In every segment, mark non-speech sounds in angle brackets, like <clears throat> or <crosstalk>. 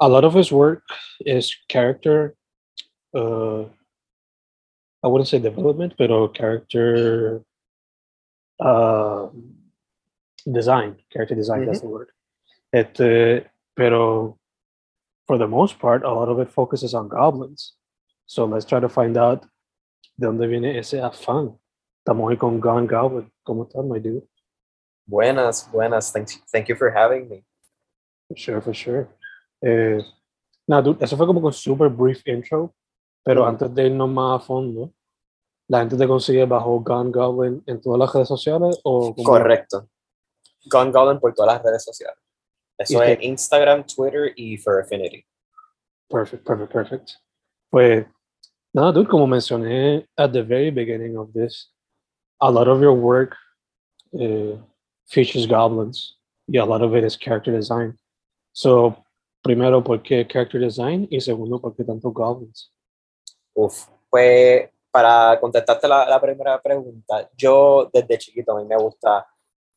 a lot of his work is character, uh, I wouldn't say development, but pero character uh, design, character design, that's the word. Este, pero for the most part, a lot of it focuses on goblins. So let's try to find out de dónde viene ese afán. Estamos hoy con Gone Goblin. ¿Cómo estás, my dude? Buenas, buenas. Thank, thank you for having me. For sure, for sure. Eh, nada, dude, eso fue como un super brief intro, pero antes de irnos más a fondo, la gente te consigue bajo Gone Goblin en todas las redes sociales o Correcto. Gone Goblin por todas las redes sociales. Eso es Instagram, Twitter y for Affinity. Perfect, perfect, perfect. Pues, nada, dude, como mencioné at the very beginning of this, a lot of your work eh, features goblins. y a lot of it is character design. So, primero, ¿por qué character design? Y segundo, ¿por qué tanto goblins? Uf. Pues para contestarte la, la primera pregunta, yo desde chiquito a mí me gusta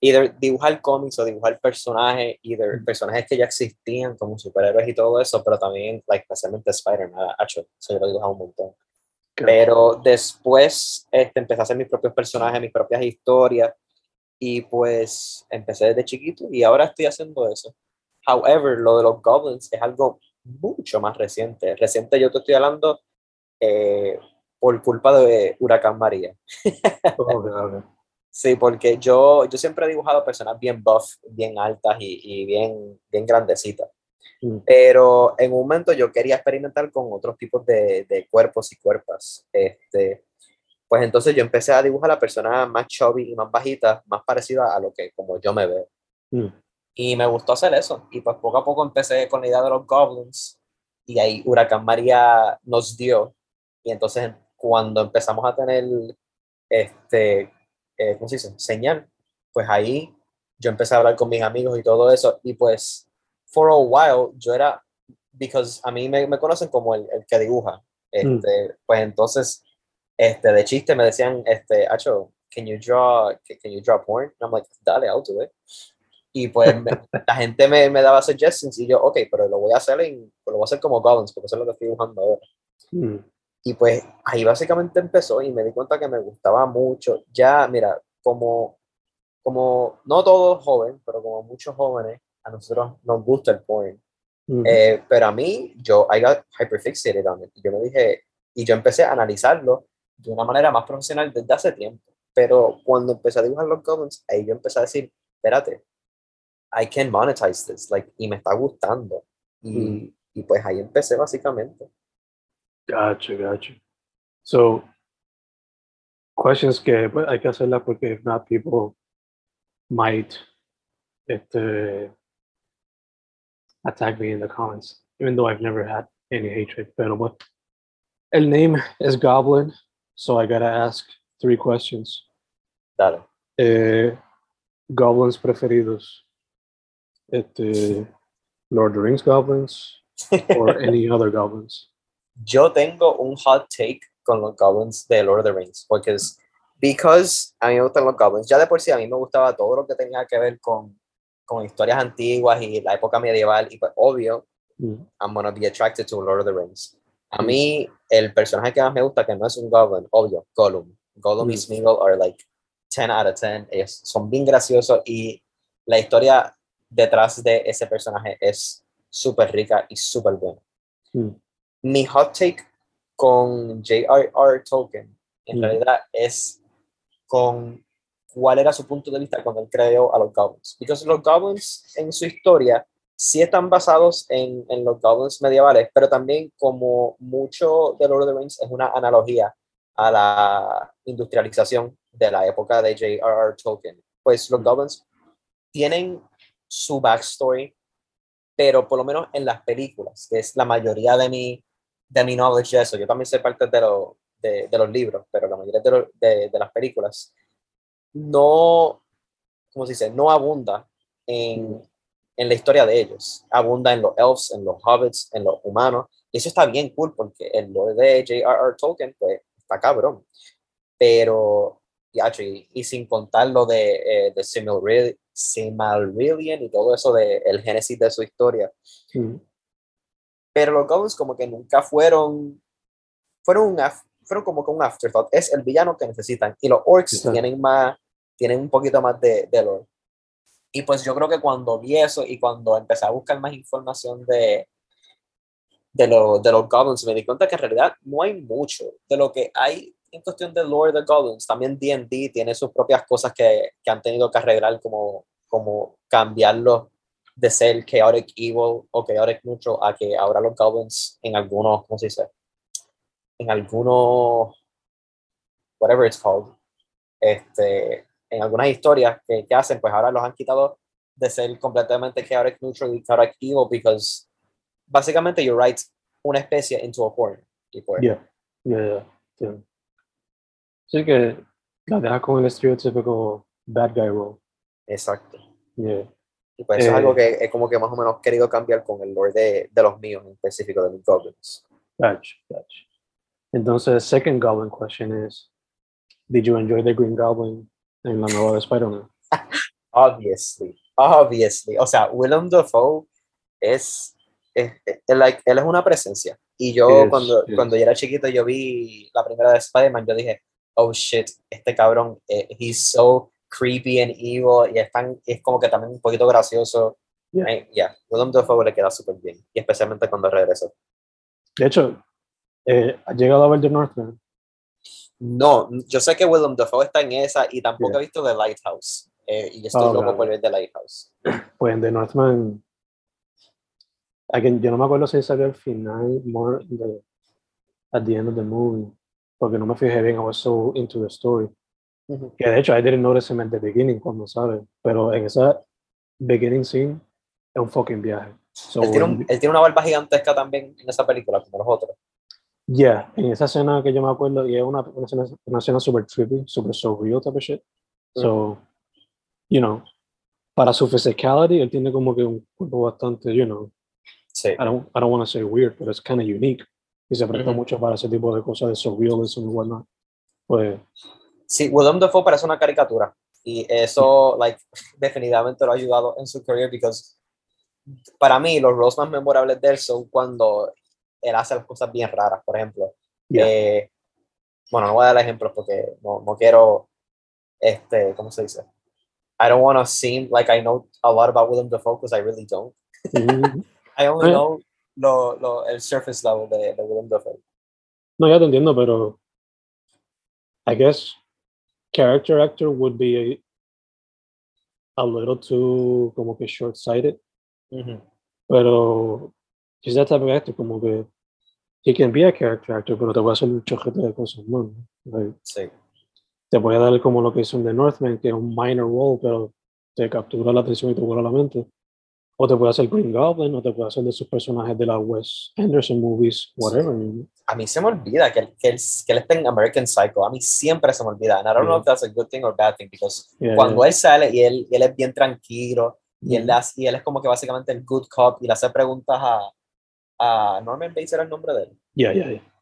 either dibujar cómics o dibujar personajes, either personajes que ya existían como superhéroes y todo eso, pero también, like, especialmente Spider-Man, hecho, eso yo lo dibujaba un montón. Pero después este, empecé a hacer mis propios personajes, mis propias historias, y pues empecé desde chiquito y ahora estoy haciendo eso. However, lo de los goblins es algo mucho más reciente. Reciente yo te estoy hablando eh, por culpa de Huracán María. Okay, okay. Sí, porque yo, yo siempre he dibujado personas bien buff, bien altas y, y bien, bien grandecitas. Mm. Pero en un momento yo quería experimentar con otros tipos de, de cuerpos y cuerpas. Este, pues entonces yo empecé a dibujar a personas más chubby y más bajitas, más parecidas a lo que como yo me veo. Mm. Y me gustó hacer eso. Y pues poco a poco empecé con la idea de los goblins. Y ahí Huracán María nos dio. Y entonces cuando empezamos a tener, este, eh, ¿cómo se dice? Señal. Pues ahí yo empecé a hablar con mis amigos y todo eso. Y pues, for a while, yo era, because a mí me, me conocen como el, el que dibuja. Este, Pues entonces, este, de chiste me decían, este, Acho, can you draw, can you draw porn? And I'm like, dale, I'll do it. Y pues me- la gente me, me daba suggestions y yo, ok, pero lo voy a hacer en, lo voy a hacer como goblins, porque eso es lo que estoy dibujando ahora. Mm. Y pues ahí básicamente empezó y me di cuenta que me gustaba mucho. Ya, mira, como, como no todos jóvenes, pero como muchos jóvenes, a nosotros nos gusta el porn. Mm. Eh, pero a mí, yo, I got hyperfixated on it. Y yo me dije, y yo empecé a analizarlo de una manera más profesional desde hace tiempo. Pero cuando empecé a dibujar los goblins, ahí yo empecé a decir, espérate, I can monetize this, like, y me está gustando. Y, y pues ahí empecé básicamente. Gotcha, gotcha. So, questions que pues, hay que hacerlas porque if not, people might este, attack me in the comments, even though I've never had any hatred. Pero bueno, el name is Goblin, so I gotta ask three questions. Dale. Eh, goblins preferidos. Este, Lord of the Rings goblins, or <laughs> any other goblins? Yo tengo un hot take con los goblins de Lord of the Rings, porque es because a mí me gustan los goblins. Ya de por sí a mí me gustaba todo lo que tenía que ver con, con historias antiguas y la época medieval, y pues obvio, Mm. I'm gonna be attracted to Lord of the Rings. A mí, el personaje que más me gusta, que no es un goblin, obvio, Gollum. Gollum y Mm. Smeagol are like 10 out of 10. Ellos son bien graciosos y la historia detrás de ese personaje es súper rica y súper buena. Mm. Mi hot take con J.R.R. Tolkien, en Mm. realidad, es con cuál era su punto de vista cuando él creó a los goblins. Porque los goblins en su historia sí están basados en, en los goblins medievales, pero también como mucho de Lord of the Rings es una analogía a la industrialización de la época de J.R.R. Tolkien. Pues los Mm. goblins tienen su backstory, pero por lo menos en las películas, que es la mayoría de mi, de mi knowledge de eso, yo también sé parte de, lo- de, los libros, pero la mayoría de, lo- de, las películas no, ¿cómo se dice? No abunda en, en la historia de ellos. Abunda en los elves, en los hobbits, en los humanos. Y eso está bien cool porque el lore de J.R.R. Tolkien, pues, está cabrón. Pero, y, y sin contar lo de, eh, de y todo eso de el génesis de su historia. Mm. Pero los goblins como que nunca fueron, fueron, un af- fueron como que un afterthought. Es el villano que necesitan. Y los orcs Exacto. tienen más, tienen un poquito más de, de lore. Y pues yo creo que cuando vi eso y cuando empecé a buscar más información de, de, lo- de los goblins, me di cuenta que en realidad no hay mucho de lo que hay en cuestión de lore de goblins. También D&D tiene sus propias cosas que, que han tenido que arreglar, como, como cambiarlo de ser chaotic evil o chaotic neutral a que ahora los goblins en algunos, ¿cómo se dice? En algunos, whatever it's called, este, en algunas historias que, que hacen, pues ahora los han quitado de ser completamente chaotic neutral y chaotic evil because básicamente you write una especie into a corner. Y pues, Yeah, yeah, yeah. Sí que la deja con el estereotípico bad guy role. exacto. Yeah. Y pues eso es Eh. algo que he como que más o menos querido cambiar con el lore de, de los míos, en específico de los goblins. Gotcha, gotcha. Entonces, second goblin question is, did you enjoy the Green Goblin en la nueva de Spider-Man? <laughs> Obviously, obviously. O sea, Willem Dafoe es, es, es- es like, él es una presencia. Y yo cuando, cuando yo era chiquito, yo vi la primera de Spider-Man, yo dije, oh shit, este cabrón, eh, he's so creepy and evil, y es, tan, es como que también un poquito gracioso. Yeah. Yeah, Willem Dafoe le queda súper bien, y especialmente cuando regresó. De hecho, eh, ¿has llegado a ver The Northman? No, yo sé que Willem Dafoe está en esa, y tampoco Yeah. he visto The Lighthouse, eh, y yo estoy Oh, loco por ver The Lighthouse. Pues en The Northman, again, yo no me acuerdo si salió al final, more the, at the end of the movie, porque no me fijé bien, I was so into the story. Ujú. Que de hecho, I didn't notice him at the beginning cuando sale, pero en esa beginning scene es un fucking viaje. So, Él tiene, un- él tiene una barba gigantesca también en esa película, como los otros. Yeah, en esa escena que yo me acuerdo, y es una, una escena, una escena super trippy, super surreal type of shit. So, you know, para su physicality, él tiene como que un cuerpo bastante, you know, Sí. I don't, I don't want to say weird, pero es kind of unique. Y se presta Ujú. mucho para ese tipo de cosas de surrealism y whatnot. Pues, Sí, Willem Dafoe parece una caricatura. Y eso, like, <laughs> definitivamente lo ha ayudado en su career, because para mí, los roles más memorables de él son cuando él hace las cosas bien raras, por ejemplo. yeah, Eh, bueno, no voy a dar ejemplos porque no, no quiero, este, ¿cómo se dice? I don't want to seem like I know a lot about Willem Dafoe, because I really don't. Mhm. <laughs> I only know lo, lo, el surface level de, de Willem Dafoe. No, ya te entiendo, pero I guess character actor would be a, a little too como que short-sighted. Ujú. Pero he's that type of actor, como que he can be a character actor, pero te voy a hacer un chojete de cosas más. ¿no? Like, Sí. te voy a dar como lo que hizo en The Northman, que es un minor role, pero te captura la atención y te vuela la mente. O te puede hacer Green Goblin, o te puede hacer de esos personajes de las Wes Anderson movies, whatever. a mí se me olvida que que él, que él está en American Psycho. A mí siempre se me olvida. And I don't know Yeah. if that's a good thing or bad thing, because Yeah, cuando yeah. él sale y él, y él es bien tranquilo, y él, le hace- y él es como que básicamente el good cop, y le hace preguntas a, a Norman Bates era el nombre de él. Yeah, yeah, yeah.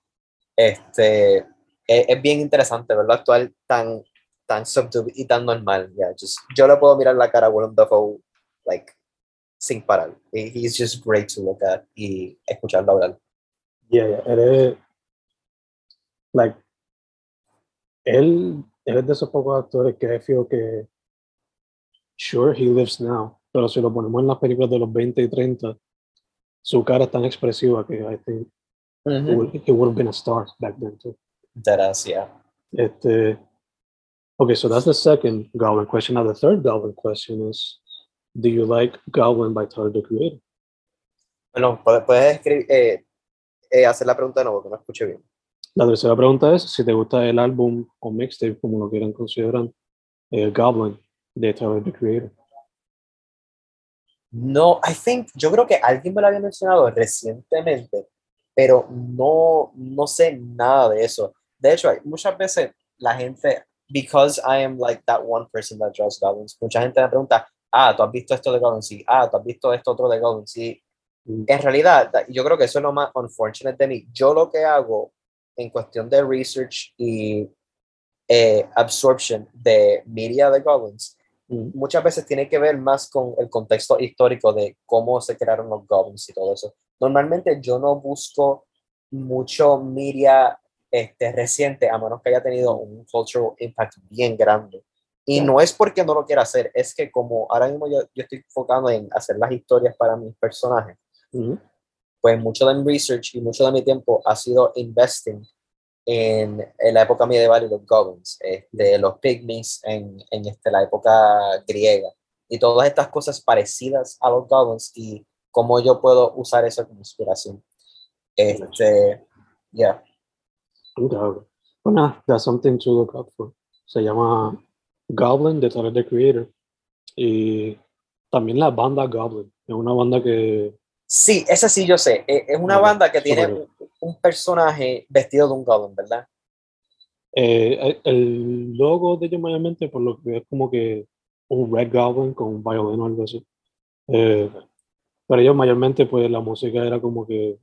Este, es, es bien interesante verlo actuar tan, tan subdued y tan normal. Yeah, just, yo le puedo mirar la cara a Willem Dafoe, like, sin parar. He- He's just great to look at y escucharlo hablar. Yeah, yeah. Él es, like, él, él es de esos pocos actores que feel que, sure, he lives now, pero si lo ponemos en las películas de los 20 y 30, su cara es tan expresiva que I think he would, he would have been a star back then too. Deadass, yeah. Este, okay, so that's the second Goblin question. Now the third Goblin question is, do you like Goblin by Tyler the Creator? Bueno, puedes, puedes escribir, eh, eh, hacer la pregunta de nuevo, que no escuché bien. La tercera pregunta es si te gusta el álbum o mixtape, como lo quieran considerar, eh, Goblin de Tyler the Creator. No, I think, yo creo que alguien me lo había mencionado recientemente, pero no, no sé nada de eso. De hecho, muchas veces la gente, because I am like that one person that draws goblins, mucha gente me pregunta, ah, tú has visto esto de goblins, sí, ah, tú has visto esto otro de goblins, sí. Mm. En realidad, da- yo creo que eso es lo más unfortunate de mí. Yo lo que hago en cuestión de research y eh, absorption de media de goblins Mm. muchas veces tiene que ver más con el contexto histórico de cómo se crearon los goblins y todo eso. Normalmente yo no busco mucho media este, reciente, a menos que haya tenido un cultural impact bien grande. Y no es porque no lo quiera hacer, es que como ahora mismo yo, yo estoy enfocando en hacer las historias para mis personajes, Mhm. pues mucho de mi research y mucho de mi tiempo ha sido investing en, en la época medieval y los goblins, este, los pygmies en, en este, la época griega y todas estas cosas parecidas a los goblins y cómo yo puedo usar eso como inspiración. Este, yeah. Okay. Well, nah, that's something to look up for. Se llama Goblin de Tyler the Creator. Y también la banda Goblin. Es una banda que Sí, esa sí yo sé. Eh, Es una banda que tiene un, un personaje vestido de un goblin, ¿verdad? Eh, el logo de ellos mayormente, por lo que es como que un Red Goblin con un violín o algo así. Eh, pero ellos mayormente, pues la música era como que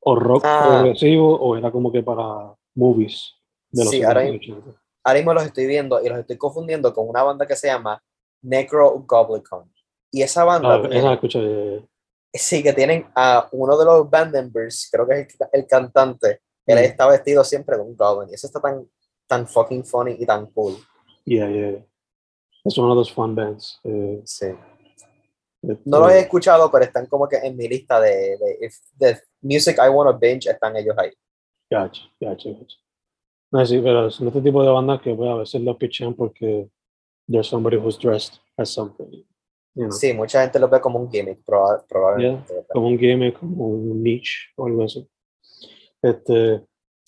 o rock Ah. progresivo o era como que para movies de los Sí, 70 ahora y mismo- 80. Ahora mismo los estoy viendo y los estoy confundiendo con una banda que se llama Necro Goblicon. Y esa banda, Ah, esa eh, sí, que tienen a uno de los band members, creo que es el, el cantante, él Mm. está vestido siempre de un goblin. Y eso está tan, tan fucking funny y tan cool. Yeah, yeah. Es uno de los fun bands. eh, Sí. este, No los he escuchado, pero están como que en mi lista de, de, if- de music I want to binge, están ellos ahí. Gotcha, gotcha, gotcha. No, sí, pero son este tipo de bandas que pues, a veces lo pichan porque there's somebody who's dressed as something. You know, Sí, mucha gente los ve como un gimmick, proba- probablemente. ¿verdad? como un game, como un niche o algo así. Este,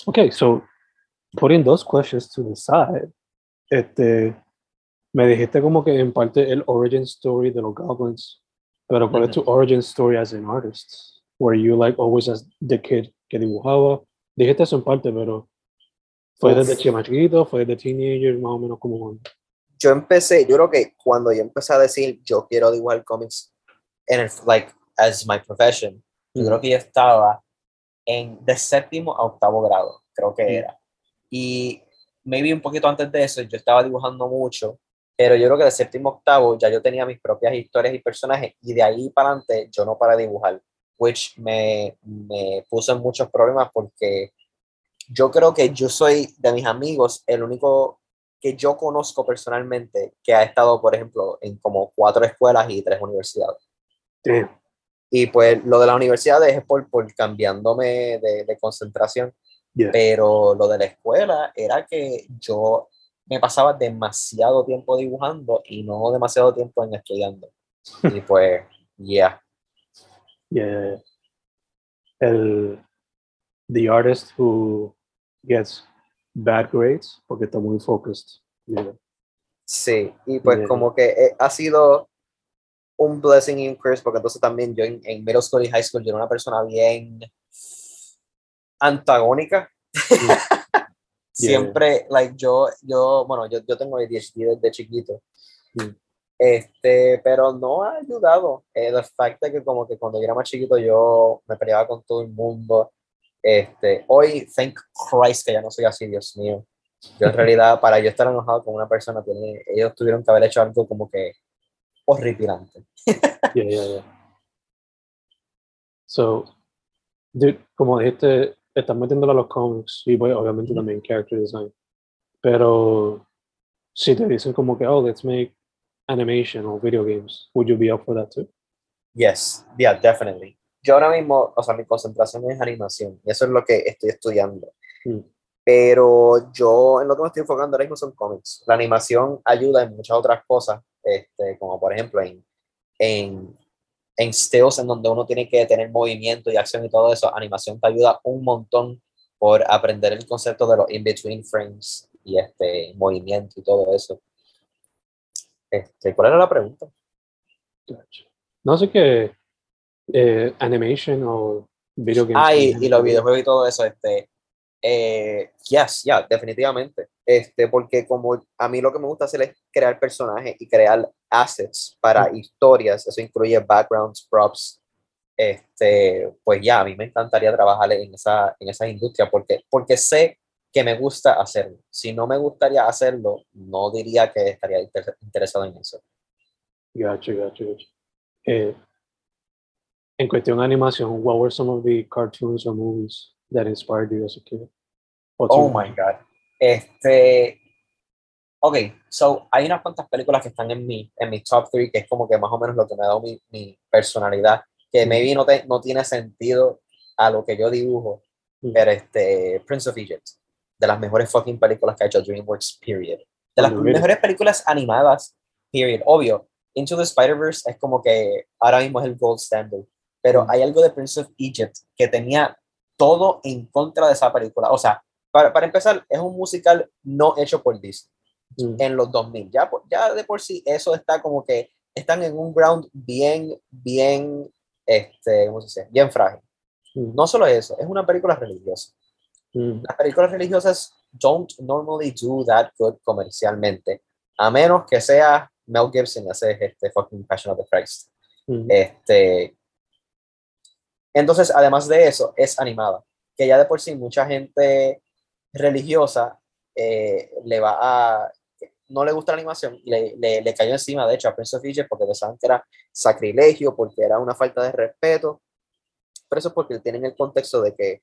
okay, so putting those questions to the side, este, me dijiste como que en parte el origin story de los Goblins, pero ¿cuál es tu origin story as an artist? Were you like always as the kid que dibujaba? Dijiste eso en parte, pero fue Uf. desde chiquito, fue desde teenager, más o menos como yo empecé, yo creo que cuando yo empecé a decir yo quiero dibujar cómics en el, like, as my profession, yo Mm. creo que yo estaba en de séptimo a octavo grado, creo que Mm. era. Y maybe un poquito antes de eso yo estaba dibujando mucho, pero yo creo que de séptimo a octavo ya yo tenía mis propias historias y personajes y de ahí para adelante yo no paré de dibujar, which me, me puso en muchos problemas porque yo creo que yo soy de mis amigos el único que yo conozco personalmente que ha estado, por ejemplo, en como cuatro escuelas y tres universidades. Damn. Y pues lo de las universidades es por, por cambiándome de, de concentración, Yeah. pero lo de la escuela era que yo me pasaba demasiado tiempo dibujando y no demasiado tiempo en estudiando. <laughs> Y pues, yeah. Yeah. El, the artist who gets bad grades porque está muy focused. Yeah. Sí, y pues Yeah. como que eh, ha sido un blessing y un curse, porque entonces también yo en, en middle school y high school yo era una persona bien antagónica. <laughs> Siempre, like, yo, yo, bueno, yo, yo tengo ADHD desde chiquito. Mm. Este, pero no ha ayudado. El fact de que como que cuando yo era más chiquito yo me peleaba con todo el mundo. Este, hoy, thank Christ que ya no soy así, Dios mío. Yo en realidad, para yo estar enojado con una persona, tiene, ellos tuvieron que haber hecho algo como que horripilante. <laughs> Yeah, yeah, yeah. So, dude, como dijiste, estás metiéndolo a los cómics y pues, obviamente también character design. Pero si te dicen como que, oh, let's make animation or video games, would you be up for that too? Yes, yeah, definitely. Yo ahora mismo, o sea, mi concentración es animación y eso es lo que estoy estudiando. Mm. Pero yo en lo que me estoy enfocando ahora mismo son cómics. La animación ayuda en muchas otras cosas, este, como por ejemplo en, en, en stills en donde uno tiene que tener movimiento y acción y todo eso. Animación te ayuda un montón por aprender el concepto de los in-between frames y este movimiento y todo eso. Este, ¿Cuál era la pregunta? No sé qué eh, animation o video games. Ah, y, y los videojuegos y todo eso, este, eh, yes, ya, definitivamente. Este, porque como a mí lo que me gusta hacer es crear personajes y crear assets para historias, eso incluye backgrounds, props, este, pues ya, a mí me encantaría trabajar en esa, en esa industria porque, porque sé que me gusta hacerlo. Si no me gustaría hacerlo, no diría que estaría inter- interesado en eso. Gotcha, gotcha, gotcha. Eh, en cuestión de animación, what were some of the cartoons or movies that inspired you as a kid? Oh my God. Este. Ok, so hay unas cuantas películas que están en mi, en mi top 3, que es como que más o menos lo que me ha dado mi, mi personalidad, que Mm. maybe no, te, no tiene sentido a lo que yo dibujo, Mm. pero este, Prince of Egypt, de las mejores fucking películas que ha hecho DreamWorks, period. De las mejores películas animadas, period. Obvio, Into the Spider-Verse es como que ahora mismo es el gold standard, pero hay algo de Prince of Egypt que tenía todo en contra de esa película. O sea, para, para empezar, es un musical no hecho por Disney Mm, en los 2000. Ya, ya de por sí eso está como que están en un ground bien, bien, este, ¿cómo se dice? Bien frágil. mm, No solo eso, es una película religiosa. mm, Las películas religiosas don't normally do that good comercialmente, a menos que sea Mel Gibson hace este fucking Passion of the Christ. mm. Este, entonces, además de eso, es animada, que ya de por sí mucha gente religiosa eh, le va a, no le gusta la animación, le, le, le cayó encima, de hecho, a Prince of Egypt porque pensaban que era sacrilegio, porque era una falta de respeto, pero eso es porque tienen el contexto de que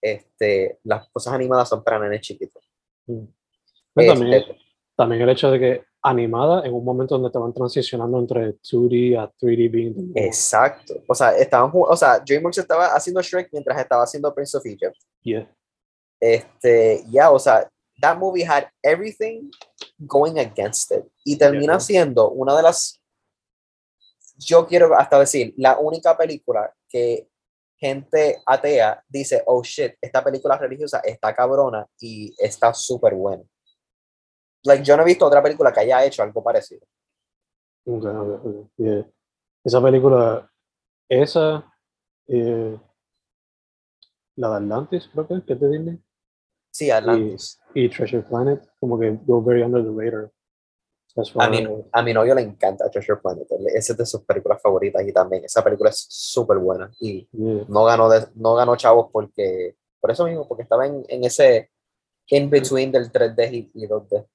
este, las cosas animadas son para nenes chiquitos. mm. Pero también, Este, también el hecho de que animada en un momento donde van transicionando entre 2D a 3D being exacto. O sea, estaban, o sea, DreamWorks estaba haciendo Shrek mientras estaba haciendo Prince of Egypt. Yeah. Este, ya, o sea, that movie had everything going against it. Y termina Yeah. siendo una de las, yo quiero hasta decir, la única película que gente atea dice, oh shit, esta película religiosa está cabrona y está súper buena. Like, yo no he visto otra película que haya hecho algo parecido. Ok, ok, ok, yeah. Esa película, esa, eh, la de Atlantis, creo que que es de Disney, Sí, Atlantis. y Treasure Planet, como que go very under the radar. A as- a mi novio le encanta Treasure Planet. Esa es de sus películas favoritas y también esa película es súper buena. Y yeah. no ganó, de- no ganó chavos porque, por eso mismo, porque estaba en, en ese in between del 3D y, y 2D.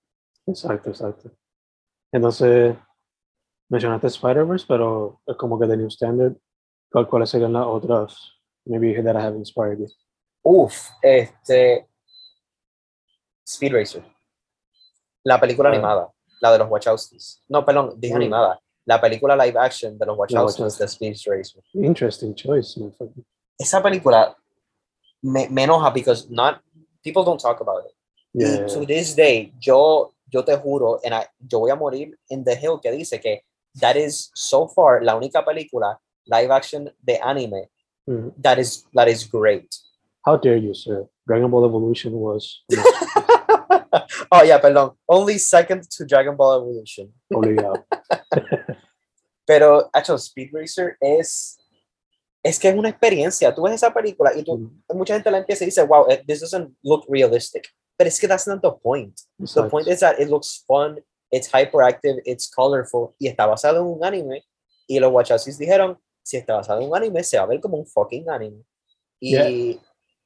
Exacto, exacto. Entonces, mencionaste Spider-Verse, pero es como que The New Standard. ¿Cuál- ¿Cuáles serían las otras? Maybe that I have inspired you. Uf, este. Speed Racer. La película Ah. animada, la de los Wachowskis. No, perdón, dije Mm. animada. La película live action de los Wachowskis de Wachowskis. Speed Racer. Interesting choice. motherfucker. Esa película me, me enoja because not, people don't talk about it. Yeah. Y to this day, yo, yo te juro, and I- yo voy a morir in the hill que dice que that is so far la única película live action de anime Mhm. that is, that is great. How dare you, sir? Dragon Ball Evolution was <laughs> oh, yeah, perdón. Only second to Dragon Ball Evolution. obligado. <laughs> Pero, hecho, Speed Racer es. Es que es una experiencia. Tú ves esa película y tú, Mhm. mucha gente la empieza y dice, wow, eh, this doesn't look realistic. But it's que that's not the point. The Exacto. point is that it looks fun, it's hyperactive, it's colorful, y está basado en un anime, y los Wachowskis dijeron, si está basado en un anime, se va a ver como un fucking anime. Y Yeah.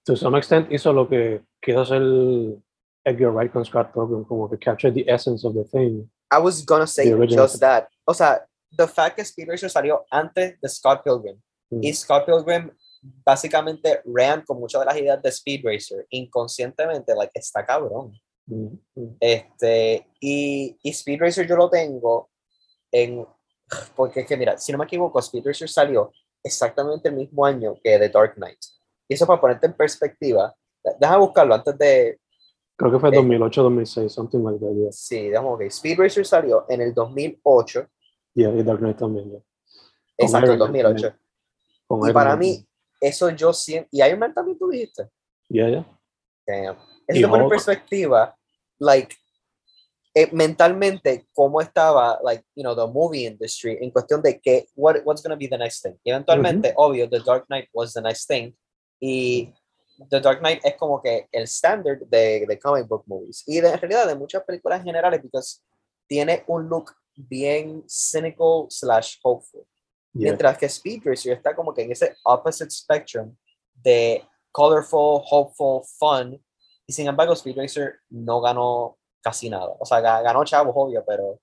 To some extent hizo lo que quiso hacer Edgar Wright con Scott Pilgrim, como que capture the essence of the thing. I was gonna say The just that. O sea, the fact que Speed Racer salió antes de Scott Pilgrim, Mm. y Scott Pilgrim básicamente ran con muchas de las ideas de Speed Racer, inconscientemente, like, está cabrón. Mm, mm. Este, y, y Speed Racer yo lo tengo en. Porque es que, mira, si no me equivoco, Speed Racer salió exactamente el mismo año que The Dark Knight. Y eso para ponerte en perspectiva, deja buscarlo antes de. Creo que fue Eh. 2008, 2006, something like that, yeah. Sí, déjame ver. Speed Racer salió en el 2008, Yeah, y Dark Knight también, yeah. exacto, Man 2008. Con Y Iron para Man mí. Eso yo siento. Y Iron Man también tú dijiste. Yeah, yeah. Damn. Eso pone en perspectiva, like, eh, mentalmente, cómo estaba, like, you know, the movie industry en cuestión de que, what, what's going to be the next thing. Y eventualmente, obvio, The Dark Knight was the next thing. Y The Dark Knight es como que el standard de, de comic book movies. Y de, en realidad de muchas películas generales, porque tiene un look bien cynical slash hopeful. Yeah. Mientras que Speed Racer está como que en ese opposite spectrum de colorful, hopeful, fun. Y sin embargo, Speed Racer no ganó casi nada. O sea, ga- ganó chavos, obvio, pero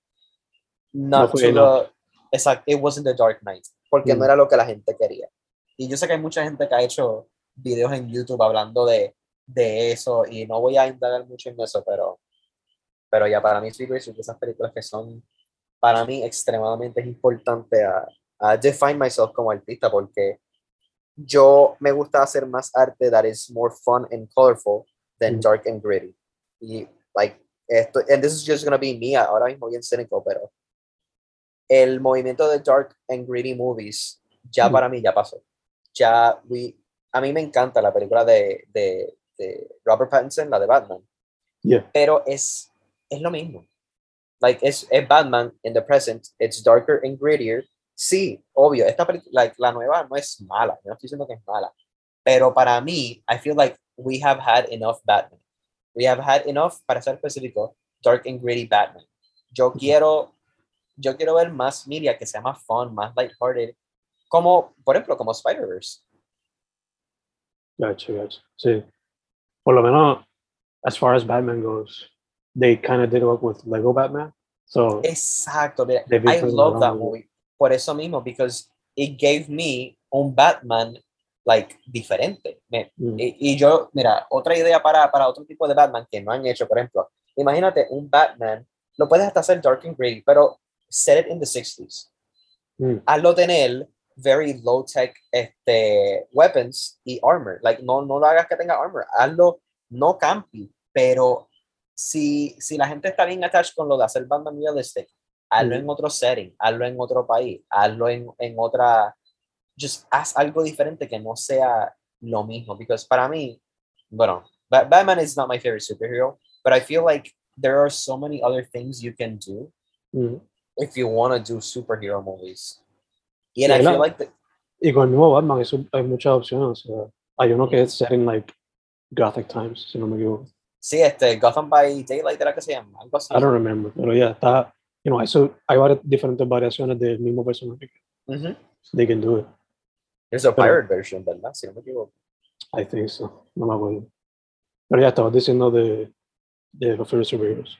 No fue the, exacto, it wasn't the Dark Knight, porque Mm. no era lo que la gente quería. Y yo sé que hay mucha gente que ha hecho videos en YouTube hablando de, de eso y no voy a indagar mucho en eso, pero, pero ya para mí Speed Racer es de esas películas que son para mí extremadamente importante a, define myself como artista porque yo me gusta hacer más arte that is more fun and colorful than Mm. dark and gritty. Y like esto, and this is just gonna be me ahora mismo bien cínico, pero el movimiento de dark and gritty movies ya Mm. para mí ya pasó. Ya we, a mí me encanta la película de, de, de Robert Pattinson, la de Batman Yeah. pero es, es lo mismo. Like, es, es Batman in the present, it's darker and grittier. Sí, obvio, esta película, like, la nueva no es mala, yo no estoy diciendo que es mala, pero para mí, I feel like we have had enough Batman. We have had enough, para ser específico, dark and gritty Batman. Yo quiero, yo quiero ver más media que sea más fun, más lighthearted, como, por ejemplo, como Spider-Verse. Gotcha, gotcha. Sí. Por lo menos, as far as Batman goes, they kind of did work with Lego Batman. So, Exacto, mira, I love that movie. Por eso mismo, because it gave me un Batman like diferente. Me- mm, y, y yo, mira, otra idea para, para otro tipo de Batman que no han hecho, por ejemplo, imagínate un Batman, lo puedes hasta hacer dark and gritty, pero set it in the 60s. mm, Hazlo tener very low tech este, weapons y armor. Like, no, no lo hagas que tenga armor, hazlo no campi, pero si, si la gente está bien attached con lo de hacer Batman realistic, hazlo en otro setting, hazlo en otro país, hazlo en, en otra, just haz algo diferente que no sea lo mismo, because para mí, bueno, Ba- Batman is not my favorite superhero, but I feel like there are so many other things you can do mm. if you want to do superhero movies. And Sí, I feel like the, Y con el mismo Batman eso- hay muchas opciones. o sea, hay uno que es set in like Gothic times, si no me equivoco. sí, este Gotham by Daylight era que se llama. I don't remember, pero ya está. You know, eso, hay varias diferentes variaciones del mismo personaje. Ujú. They can do it. There's a Pero- pirate version, ¿verdad? Si no me equivoco. I think so. No me acuerdo. Pero ya estaba diciendo de, de los favorite superheroes.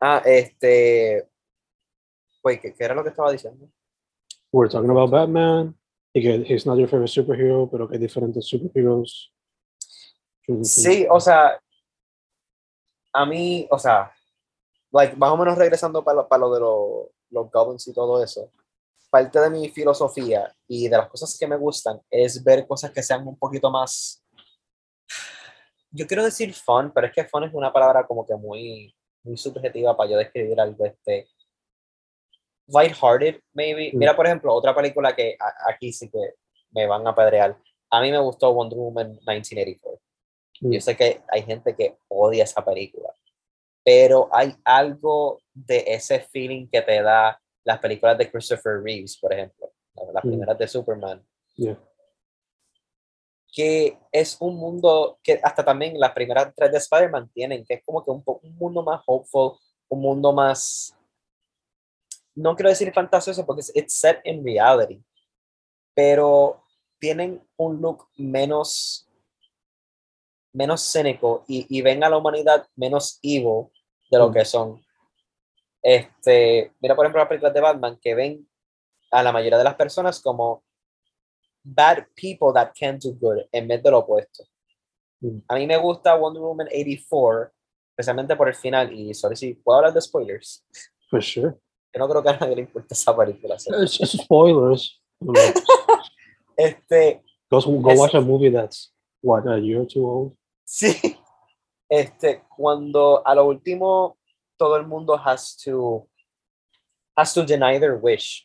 Ah, este. Wait, ¿qué, qué era lo que estaba diciendo? We're talking about Batman. Y que he's not your favorite superhero, pero que hay diferentes superheroes. Sí, o sea, a mí, o sea, like, más o menos regresando para lo, para lo de lo- los goblins y todo eso, parte de mi filosofía y de las cosas que me gustan es ver cosas que sean un poquito más, yo quiero decir fun, pero es que fun es una palabra como que muy, muy subjetiva para yo describir algo, este, lighthearted, maybe. Mm. Mira, por ejemplo, otra película que a- aquí sí que me van a apedrear. A mí me gustó Wonder Woman 1984. Mm. Yo sé que hay gente que odia esa película, pero hay algo de ese feeling que te da las películas de Christopher Reeves, por ejemplo, las Mm. primeras de Superman, Yeah. que es un mundo que hasta también las primeras tres de Spider-Man tienen, que es como que un, un mundo más hopeful, un mundo más, no quiero decir fantasioso porque es it's set in reality, pero tienen un look menos, menos cínico y, y ven a la humanidad menos evil de lo que son. Este, mira, por ejemplo, las películas de Batman que ven a la mayoría de las personas como bad people that can do good en vez de lo opuesto. Mm. A mí me gusta Wonder Woman 84, especialmente por el final, y sorry si puedo hablar de spoilers, For sure. que no creo que a nadie le importe esa película. it's spoilers. <laughs> Este, go go Es- watch a movie that's what a year or two old. sí, este, cuando a lo último todo el mundo has to, has to deny their wish,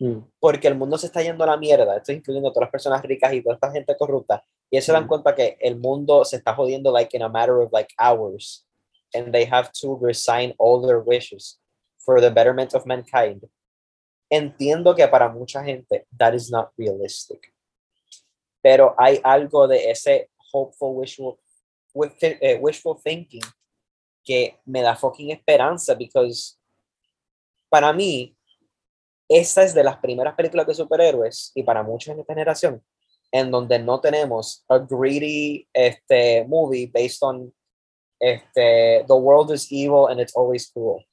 Mm. porque el mundo se está yendo a la mierda, esto incluyendo a todas las personas ricas y toda esta gente corrupta, y ellos se dan Mm. cuenta que el mundo se está jodiendo like in a matter of like hours, and they have to resign all their wishes for the betterment of mankind. Entiendo que para mucha gente that is not realistic, pero hay algo de ese hopeful wishful, wi- wishful thinking que me da fucking esperanza, because para mí esta es de las primeras películas de superhéroes y para muchos en esta generación en donde no tenemos a greedy este, movie based on este, the world is evil and it's always cruel.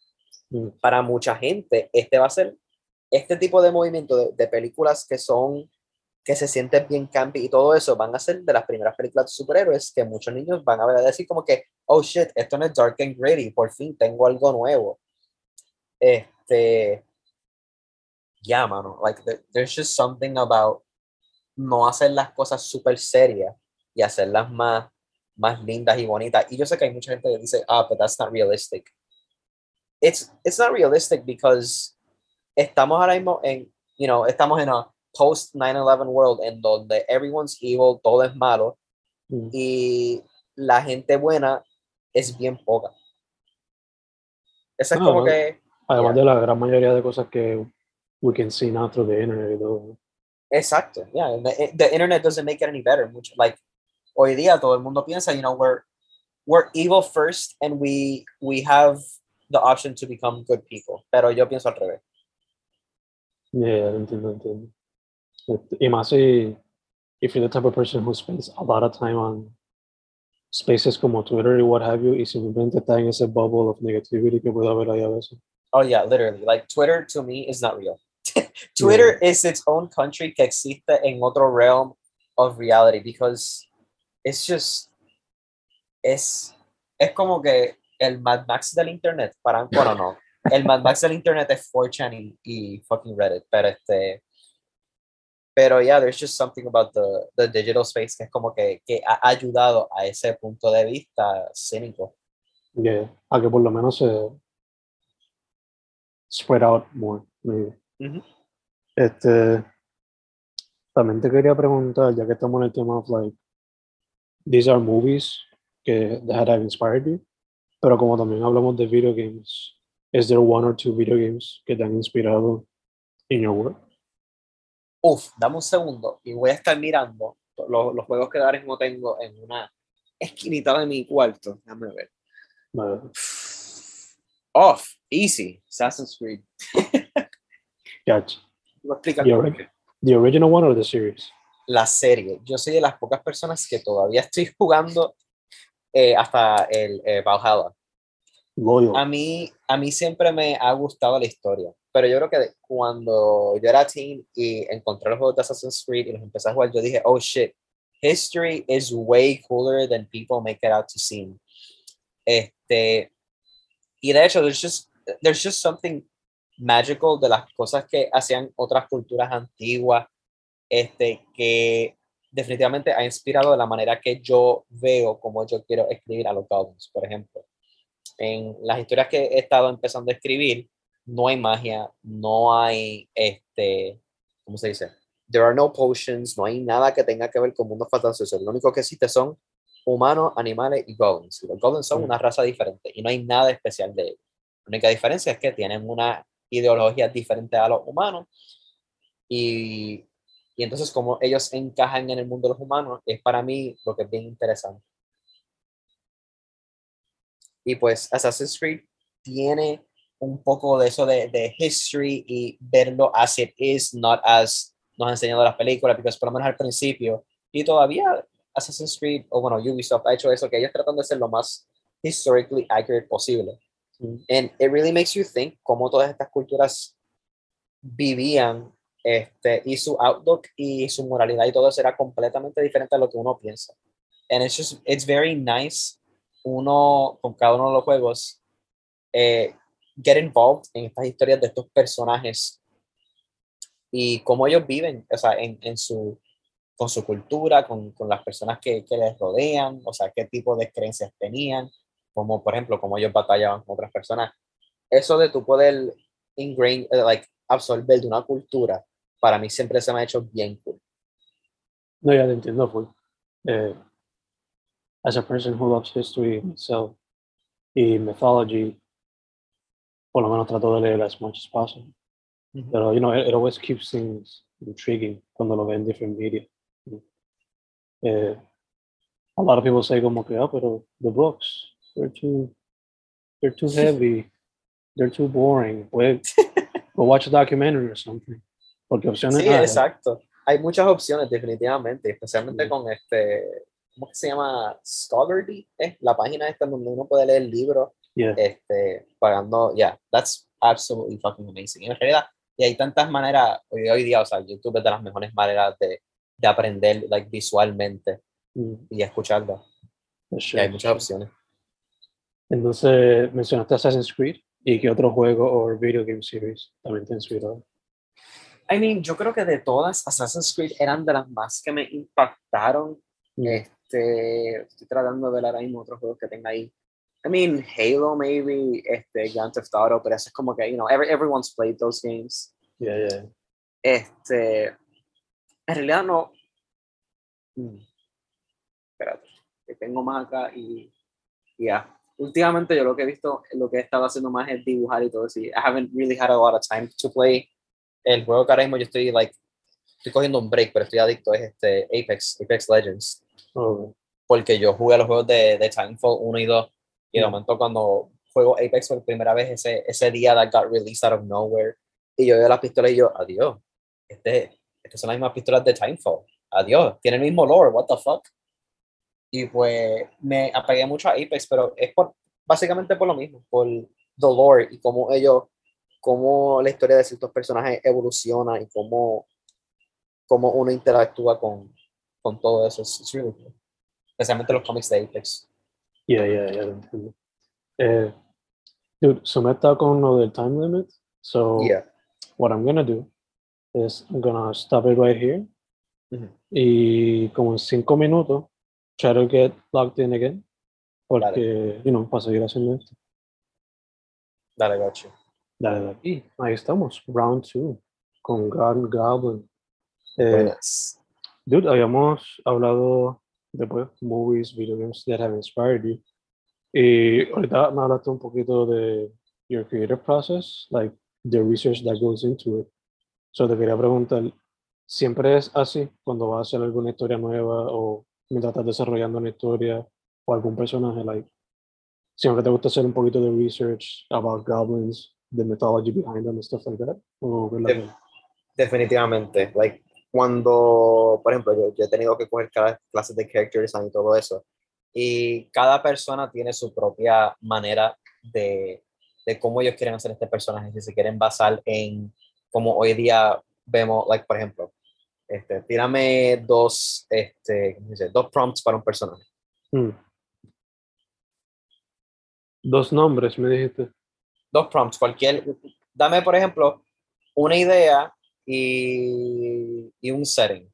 Mm. Para mucha gente, este va a ser este tipo de movimiento de, de películas que son que se sienten bien campy y todo eso van a ser de las primeras películas de superhéroes que muchos niños van a ver a decir como que oh shit, esto no es dark and gritty, por fin tengo algo nuevo. Este yeah, mano, like there- there's just something about no hacer las cosas súper serias y hacerlas más, más lindas y bonitas. Y yo sé que hay mucha gente que dice, ah, but that's not realistic. It's, it's not realistic because estamos ahora mismo en, you know, estamos en a post 9-11 world en donde everyone's evil, todo es malo Mm. y la gente buena es bien poca. Eso es Ah, como que, Además Yeah. de la gran mayoría de cosas que we can see now through the internet y todo. Exacto, yeah. The, the internet doesn't make it any better. Mucho, like, hoy día todo el mundo piensa, you know, we're, we're evil first and we, we have the option to become good people. Pero yo pienso al revés. Yeah, entiendo, entiendo. Más if you're the type of person who spends a lot of time on spaces como Twitter y what have you, y simplemente está en ese bubble of negativity que puede haber ahí a veces. Oh yeah, literally. Like Twitter to me is not real. <laughs> Twitter is its own country que existe en otro realm of reality because it's just es es como que el Mad Max del internet para bueno no el Mad Max del internet es 4chan y, y fucking Reddit pero este pero yeah there's just something about the, the digital space que es como que, que ha ayudado a ese punto de vista cínico Yeah, a que por lo menos se spread out more, maybe. Ujú. Este, también te quería preguntar, ya que estamos en el tema of like, these are movies que that have inspired you, pero como también hablamos de video games, is there one or two video games que te han inspirado in your work? Uf, dame un segundo y voy a estar mirando los, los juegos que ahora mismo tengo en una esquinita de mi cuarto. Déjame ver. Off, easy, Assassin's Creed. <laughs> gotcha. Ahora- qué. The original one or the series? La serie. Yo soy de las pocas personas que todavía estoy jugando eh, hasta el eh, Valhalla. Loyal. A mí, a mí siempre me ha gustado la historia, pero yo creo que cuando yo era teen y encontré los juegos de Assassin's Creed y los empecé a jugar, yo dije, oh shit, history is way cooler than people make it out to seem. Este, y de hecho, there's just, there's just something magical de las cosas que hacían otras culturas antiguas, este, que definitivamente ha inspirado de la manera que yo veo como yo quiero escribir a los goblins, por ejemplo en las historias que he estado empezando a escribir, no hay magia, no hay, este, ¿cómo se dice? There are no potions, no hay nada que tenga que ver con mundos fantasiosos. Lo único que existe son humanos, animales y goblins. Los goblins son Mm. una raza diferente y no hay nada especial de ellos. La única diferencia es que tienen una ideología diferente a los humanos y, y entonces como ellos encajan en el mundo de los humanos es para mí lo que es bien interesante. Y pues Assassin's Creed tiene un poco de eso de, de history y verlo as it is, not as nos han enseñado las películas, porque por lo menos al principio, y todavía Assassin's Creed, o bueno, Ubisoft ha hecho eso, que ellos tratan de ser lo más historically accurate posible. Mm. And it really makes you think cómo todas estas culturas vivían este, y su outlook y su moralidad y todo eso era completamente diferente a lo que uno piensa. And it's just, it's very nice uno, con cada uno de los juegos, eh, get involved en estas historias de estos personajes y cómo ellos viven, o sea, en, en su, con su cultura, con, con las personas que, que, les rodean, o sea, qué tipo de creencias tenían, como por ejemplo, cómo ellos batallaban con otras personas. Eso de tu poder ingrain, uh, like, absorber de una cultura, para mí siempre se me ha hecho bien cool. No, ya te entiendo, full. Eh, as a person who loves history myself y mythology, por lo menos trato de leer as much as possible. Mm -hmm. Pero, you know, it, it, always keeps things intriguing cuando lo ven en different media. Eh, a lot of people say como que, ah, pero the books, they're too, they're too heavy, they're too boring. <laughs> Go watch a documentary or something. Porque opciones Sí, hay. exacto. Hay muchas opciones, definitivamente, especialmente con este, ¿cómo que se llama? Scholarly, ¿eh? la página esta donde uno puede leer libros Yeah. este, pagando, yeah, that's absolutely fucking amazing. Y en realidad, y hay tantas maneras, hoy, hoy día, o sea, YouTube es de las mejores maneras de, de aprender, like, visualmente Mm, y escucharla. sure. hay muchas opciones. Entonces, mencionaste Assassin's Creed y qué otro juego o video game series también te inspiró. I mean, yo creo que de todas, Assassin's Creed eran de las más que me impactaron. Mm. Este, estoy tratando de ver ahora mismo otros juegos que tenga ahí. I mean, Halo, maybe, este, Grand Theft Auto, pero eso es como que, you know, every, everyone's played those games. Yeah, yeah. Este, en realidad no. Mm. Espérate, que tengo más acá y ya. Últimamente yo lo que he visto, lo que he estado haciendo más es dibujar y todo eso. I haven't really had a lot of time to play. El juego que ahora mismo yo estoy, like, estoy cogiendo un break, pero estoy adicto es este Apex, Apex Legends. Oh, Porque yo jugué a los juegos de, de Timefall 1 y 2. Y de momento cuando juego Apex por primera vez, ese, ese día that got released out of nowhere, y yo veo las pistolas y yo, adiós, este, estas son las mismas pistolas de Timefall. Adiós, tiene el mismo lore, what the fuck. Y pues me apegué mucho a Apex, pero es por, básicamente por lo mismo, por the lore y cómo ellos, cómo la historia de ciertos personajes evoluciona y cómo, cómo uno interactúa con, con todo eso. Es really cool. Especialmente los cómics de Apex. Yeah, yeah, yeah, te entiendo. Eh, dude, so me está con lo del time limit. So Yeah. what I'm gonna do is I'm gonna stop it right here. Y como en cinco minutos, try to get logged in again. Porque, you know, para seguir haciendo esto. Dale, you. Dale, dale. Y ahí estamos, round two, con God Goblin. Eh. Dude, habíamos hablado de movies, video games that have inspired you. Y ahorita me hablaste un poquito de your creative process, like the research that goes into it. So te quería preguntar, ¿siempre es así cuando vas a hacer alguna historia nueva o mientras estás desarrollando una historia o algún personaje? Like, ¿Siempre te gusta hacer un poquito de research about goblins, the mythology behind them and stuff like that? ¿O qué es la Def- definitivamente. Like, cuando, por ejemplo, yo, yo he tenido que coger clases de character design y todo eso. Y cada persona tiene su propia manera de, de cómo ellos quieren hacer este personaje. Si se quieren basar en como hoy día vemos, like, por ejemplo, este, tírame dos, este, ¿cómo dice? dos prompts para un personaje. Hmm. Dos nombres, me dijiste. Dos prompts, cualquier. Dame, por ejemplo, una idea y, y un setting.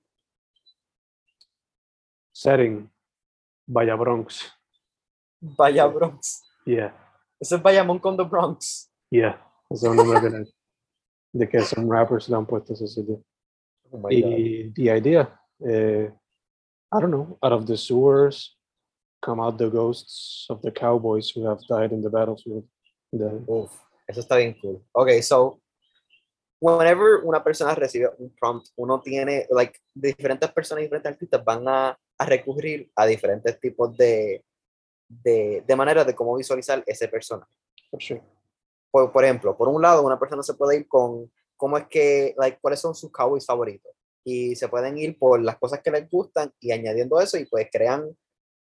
Setting, Vaya Bronx. Vaya Bronx. Yeah, Ese es Bayamón con The Bronx. yeah. Ese es un nombre de, de que some rappers le han puesto ese sitio. Oh. Y the idea, eh, I don't know, out of the sewers come out the ghosts of the cowboys who have died in the battlefield. The, Uf, eso está bien cool. Ok, so, whenever una persona recibe un prompt, uno tiene, like, diferentes personas, diferentes artistas van a, a recurrir a diferentes tipos de, de, de maneras de cómo visualizar ese personaje. sure. por, por ejemplo, por un lado, una persona se puede ir con cómo es que, like, cuáles son sus cowboys favoritos. Y se pueden ir por las cosas que les gustan y añadiendo eso y pues crean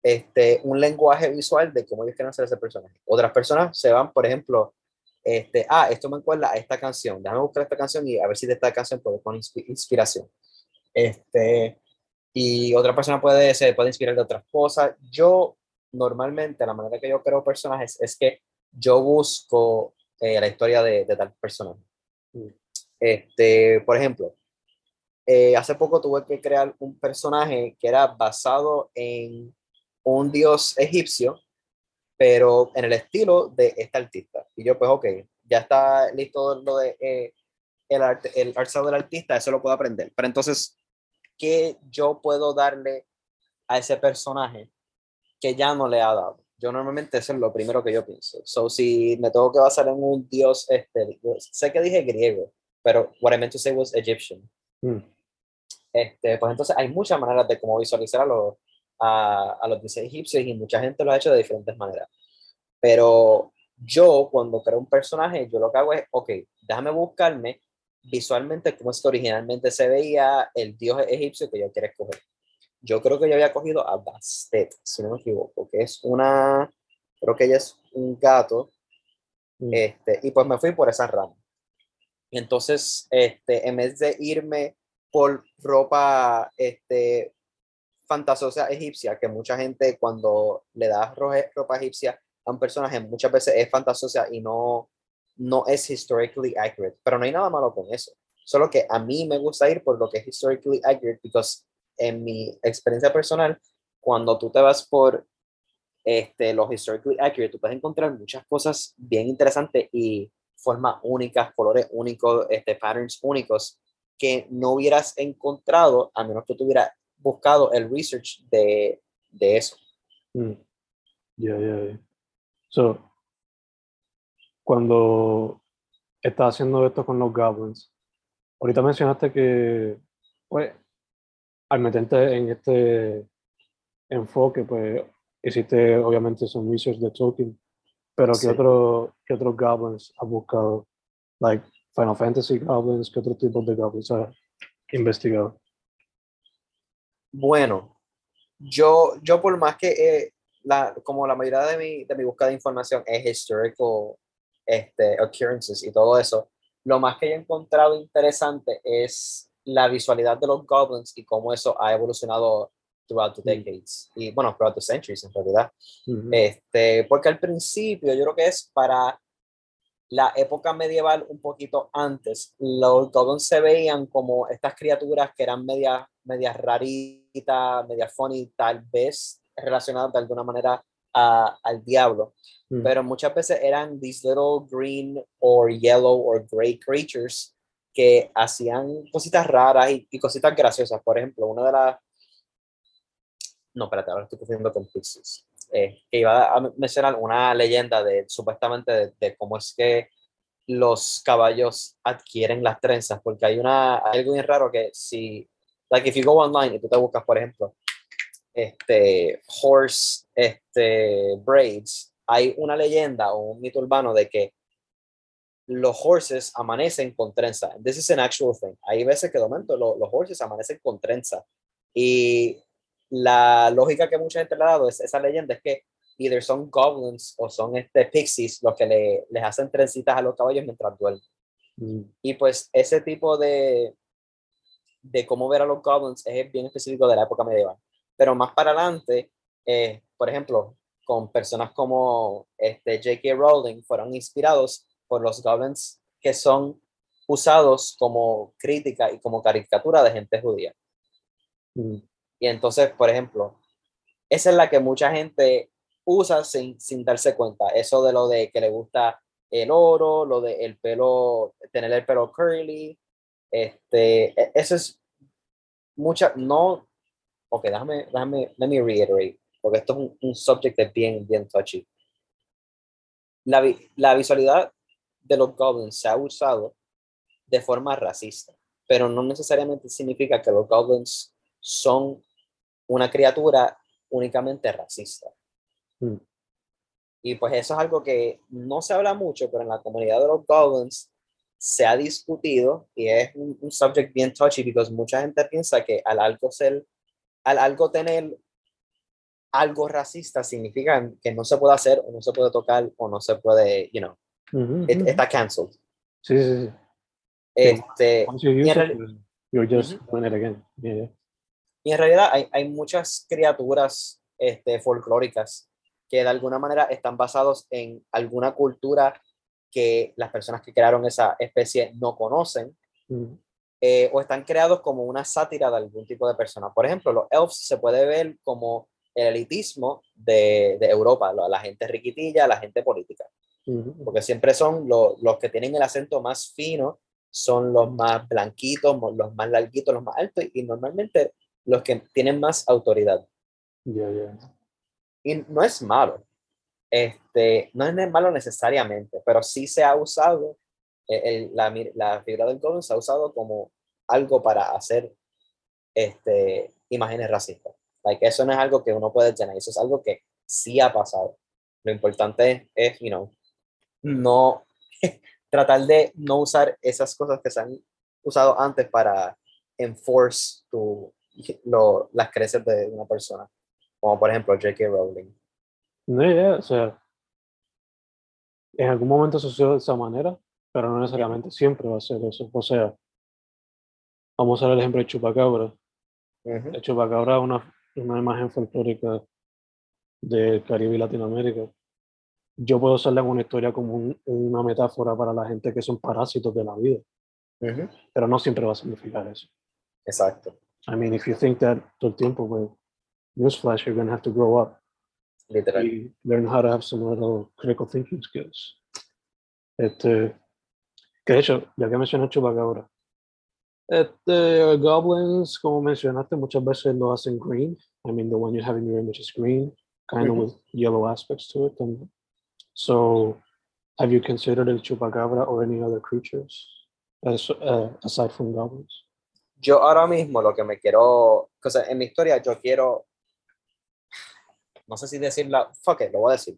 este, un lenguaje visual de cómo ellos quieren hacer ese personaje. Otras personas se van, por ejemplo, este, ah, esto me acuerda a esta canción, déjame buscar esta canción y a ver si de esta canción puedo poner inspiración. Este, y otra persona puede, se puede inspirar de otras cosas. Yo, normalmente, la manera que yo creo personajes es que yo busco eh, la historia de, de, tal personaje. Este, por ejemplo, eh, hace poco tuve que crear un personaje que era basado en un dios egipcio, pero en el estilo de este artista. Y yo, pues, ok, ya está listo lo de eh, el, arte, el del artista, eso lo puedo aprender. Pero entonces, ¿qué yo puedo darle a ese personaje que ya no le ha dado? Yo normalmente eso es lo primero que yo pienso. So, si me tengo que basar en un dios, este, sé que dije griego, pero what I meant to say was Egyptian. Mm. Este, pues entonces hay muchas maneras de cómo visualizar a los, a, a los dioses egipcios y mucha gente lo ha hecho de diferentes maneras. Pero yo cuando creo un personaje, yo lo que hago es, ok, déjame buscarme visualmente cómo es que originalmente se veía el dios egipcio que yo quiero escoger. Yo creo que yo había cogido a Bastet, si no me equivoco, que es una, creo que ella es un gato, mm. este, y pues me fui por esa rama. Entonces, este, en vez de irme por ropa este, fantasiosa egipcia, que mucha gente cuando le da ropa egipcia a un personaje muchas veces es fantasiosa y no, no es historically accurate. Pero no hay nada malo con eso. Solo que a mí me gusta ir por lo que es historically accurate, porque en mi experiencia personal, cuando tú te vas por este, los historically accurate, tú puedes encontrar muchas cosas bien interesantes y formas únicas, colores únicos, este, patterns únicos que no hubieras encontrado a menos que tú hubieras buscado el research de, de eso. Mm. Ya, ya, So, cuando estás haciendo esto con los goblins, ahorita mencionaste que, pues, al meterte en este enfoque, pues, hiciste obviamente son research de Tolkien, pero ¿qué, otro, ¿qué otros goblins has buscado? Like Final Fantasy goblins, ¿qué otro tipo de goblins has investigado? Bueno, yo, yo por más que, eh, la, como la mayoría de mi, de mi búsqueda de información es historical este, occurrences y todo eso, lo más que he encontrado interesante es la visualidad de los goblins y cómo eso ha evolucionado throughout the mm. decades y bueno, throughout the centuries en realidad. este, porque al principio yo creo que es para la época medieval un poquito antes, los goblins se veían como estas criaturas que eran medias media raritas, media funny, tal vez relacionadas de alguna manera a, al diablo. Mm. Pero muchas veces eran these little green or yellow or gray creatures que hacían cositas raras y, y cositas graciosas. Por ejemplo, una de las no, espérate, ahora estoy confundiendo con Pixels. Eh, que iba a mencionar una leyenda de supuestamente de, cómo es que los caballos adquieren las trenzas, porque hay una algo bien raro que si, like if you go online y tú te buscas, por ejemplo, este horse, este braids, hay una leyenda o un mito urbano de que los horses amanecen con trenza. This is an actual thing. Hay veces que de momento los, los horses amanecen con trenza y la lógica que mucha gente le ha dado es esa leyenda es que either son goblins o son este pixies los que le, les hacen trencitas a los caballos mientras duermen. Mm. Y pues ese tipo de, de cómo ver a los goblins es bien específico de la época medieval. Pero más para adelante, eh, por ejemplo, con personas como este J.K. Rowling fueron inspirados por los goblins que son usados como crítica y como caricatura de gente judía. Mm. Y entonces, por ejemplo, esa es la que mucha gente usa sin, sin darse cuenta. Eso de lo de que le gusta el oro, lo de el pelo, tener el pelo curly. Este, e, eso es mucha, no, ok, déjame, déjame, let me reiterate, porque esto es un, un subject bien, bien touchy. La, la visualidad de los goblins se ha usado de forma racista, pero no necesariamente significa que los goblins son una criatura únicamente racista. Hmm. Y pues eso es algo que no se habla mucho, pero en la comunidad de los goblins se ha discutido y es un, un subject bien touchy porque mucha gente piensa que al algo ser, al algo tener algo racista significa que no se puede hacer o no se puede tocar o no se puede, you know, Ujú, it- ujú. está cancelled. Sí, sí, sí. Este, Once you use it, you're just doing it again. Yeah, yeah. Y en realidad hay, hay muchas criaturas este, folclóricas que de alguna manera están basados en alguna cultura que las personas que crearon esa especie no conocen Ujú. eh, o están creados como una sátira de algún tipo de persona. Por ejemplo, los elves se puede ver como el elitismo de, de Europa, la, la gente riquitilla, la gente política, Ujú. porque siempre son lo- los que tienen el acento más fino, son los más blanquitos, los más larguitos, los más altos y normalmente los que tienen más autoridad. Yeah, yeah. Y no es malo, este, no es malo necesariamente, pero sí se ha usado, eh, el- la, la figura del goblin se ha usado como algo para hacer este, imágenes racistas. Like, eso no es algo que uno puede llenar, eso es algo que sí ha pasado. Lo importante es, you know, no <laughs> tratar de no usar esas cosas que se han usado antes para enforce tu, lo, las creencias de una persona, como por ejemplo J.K. Rowling. No, yeah, o sea, en algún momento sucedió de esa manera, pero no necesariamente siempre va a ser eso. O sea, vamos a ver el ejemplo de Chupacabra. Ujú. El Chupacabra es una, una imagen folclórica del Caribe y Latinoamérica. Yo puedo usarla en una historia como un- una metáfora para la gente que son parásitos de la vida, pero no siempre va a significar eso. Exacto, I mean, if you think that todo el tiempo, pues, newsflash, you're going to have to grow up literal. y learn how to have some little critical thinking skills. Este, que de hecho, ya que mencioné Chupacabra, este, Goblins, como mencionaste, muchas veces lo hacen green. I mean, the one you have in your image is green, kind Mhm. of with yellow aspects to it. And so, have you considered el Chupacabra or any other creatures as, uh, aside from goblins? Yo ahora mismo lo que me quiero, o sea, en mi historia yo quiero, no sé si decirla, fuck it, lo voy a decir.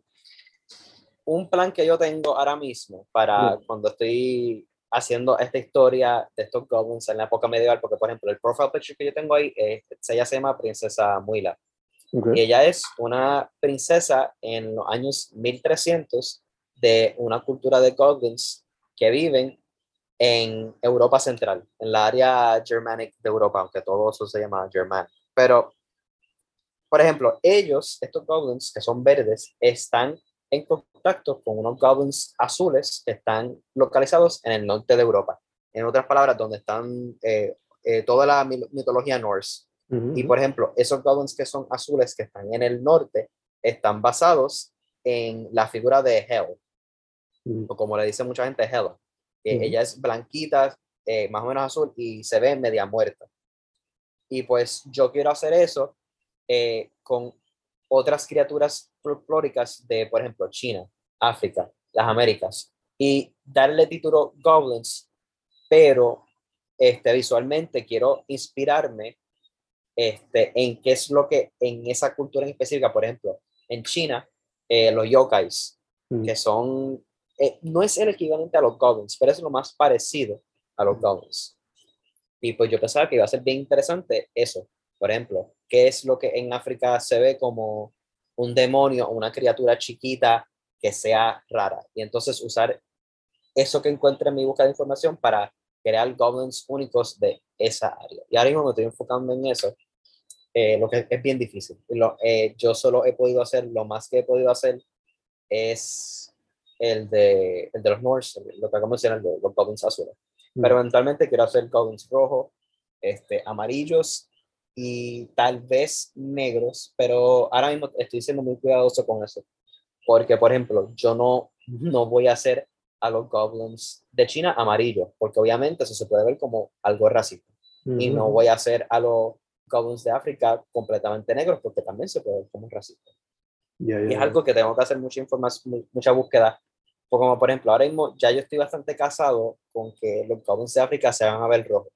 Un plan que yo tengo ahora mismo para cuando estoy haciendo esta historia de estos goblins en la época medieval, porque por ejemplo el profile picture que yo tengo ahí, eh, ella se llama Princesa Muila. Y ella es una princesa en los años 1300 de una cultura de goblins que viven en Europa Central, en la área germanic de Europa, aunque todo eso se llama germanic. Pero, por ejemplo, ellos, estos goblins que son verdes, están en contacto con unos goblins azules que están localizados en el norte de Europa. En otras palabras, donde están eh, eh, toda la mitología norse. Y por ejemplo, esos goblins que son azules, que están en el norte, están basados en la figura de Hel, o como le dice mucha gente, Hela. Que Ujú. Ella es blanquita, eh, más o menos azul, y se ve media muerta. Y pues yo quiero hacer eso eh, con otras criaturas folclóricas de, por ejemplo, China, África, las Américas, y darle título Goblins, pero este, visualmente quiero inspirarme este, en qué es lo que en esa cultura en específica, por ejemplo, en China, eh, los yokais, Mhm. que son, eh, no es el equivalente a los goblins, pero es lo más parecido a los goblins. Y pues yo pensaba que iba a ser bien interesante eso, por ejemplo, qué es lo que en África se ve como un demonio o una criatura chiquita que sea rara. Y entonces usar eso que encuentre en mi búsqueda de información para crear goblins únicos de esa área. Y ahora mismo me estoy enfocando en eso, eh, lo que es bien difícil. Lo, eh, yo solo he podido hacer, lo más que he podido hacer es el de, el de los Norse, lo que acabo de mencionar, de los goblins azules. Pero eventualmente quiero hacer goblins rojos, este, amarillos y tal vez negros, pero ahora mismo estoy siendo muy cuidadoso con eso. Porque, por ejemplo, yo no, no voy a hacer a los goblins de China amarillos, porque obviamente eso se puede ver como algo racista. Y no voy a hacer a los goblins de África completamente negros, porque también se puede ver como racista. Yeah, Y es yeah. algo que tengo que hacer mucha información, mucha búsqueda. Porque como por ejemplo, ahora mismo ya yo estoy bastante casado con que los goblins de África se van a ver rojos.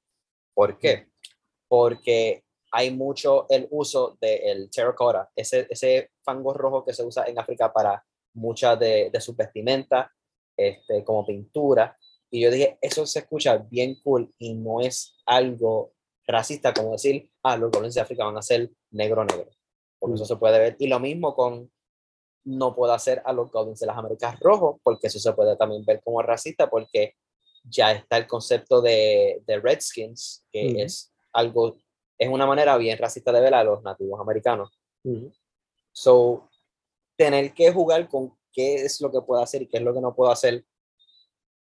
¿Por qué? Porque hay mucho el uso del terracotta, ese, ese fango rojo que se usa en África para muchas de, de sus vestimentas este, como pintura. Y yo dije, eso se escucha bien cool y no es algo racista como decir, ah, los goblins de África van a ser negro-negro. Porque eso se puede ver. Y lo mismo con, no puedo hacer a los goblins de las Américas rojos, porque eso se puede también ver como racista, porque ya está el concepto de, de Redskins, que es algo, es una manera bien racista de ver a los nativos americanos. So, tener que jugar con qué es lo que puedo hacer y qué es lo que no puedo hacer,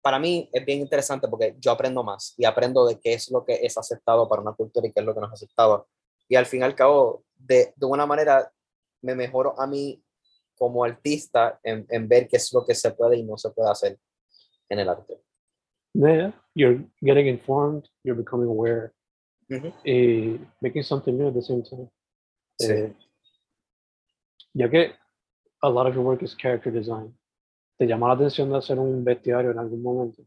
para mí es bien interesante porque yo aprendo más y aprendo de qué es lo que es aceptado para una cultura y qué es lo que no es aceptado. Y al fin y al cabo, de, de una manera, me mejoro a mí como artista en, en ver qué es lo que se puede y no se puede hacer en el arte. Yeah, you're getting informed, you're becoming aware, Ujú. y making something new at the same time. Sí. Eh, ya que a lot of your work is character design, ¿te llama la atención de hacer un bestiario en algún momento?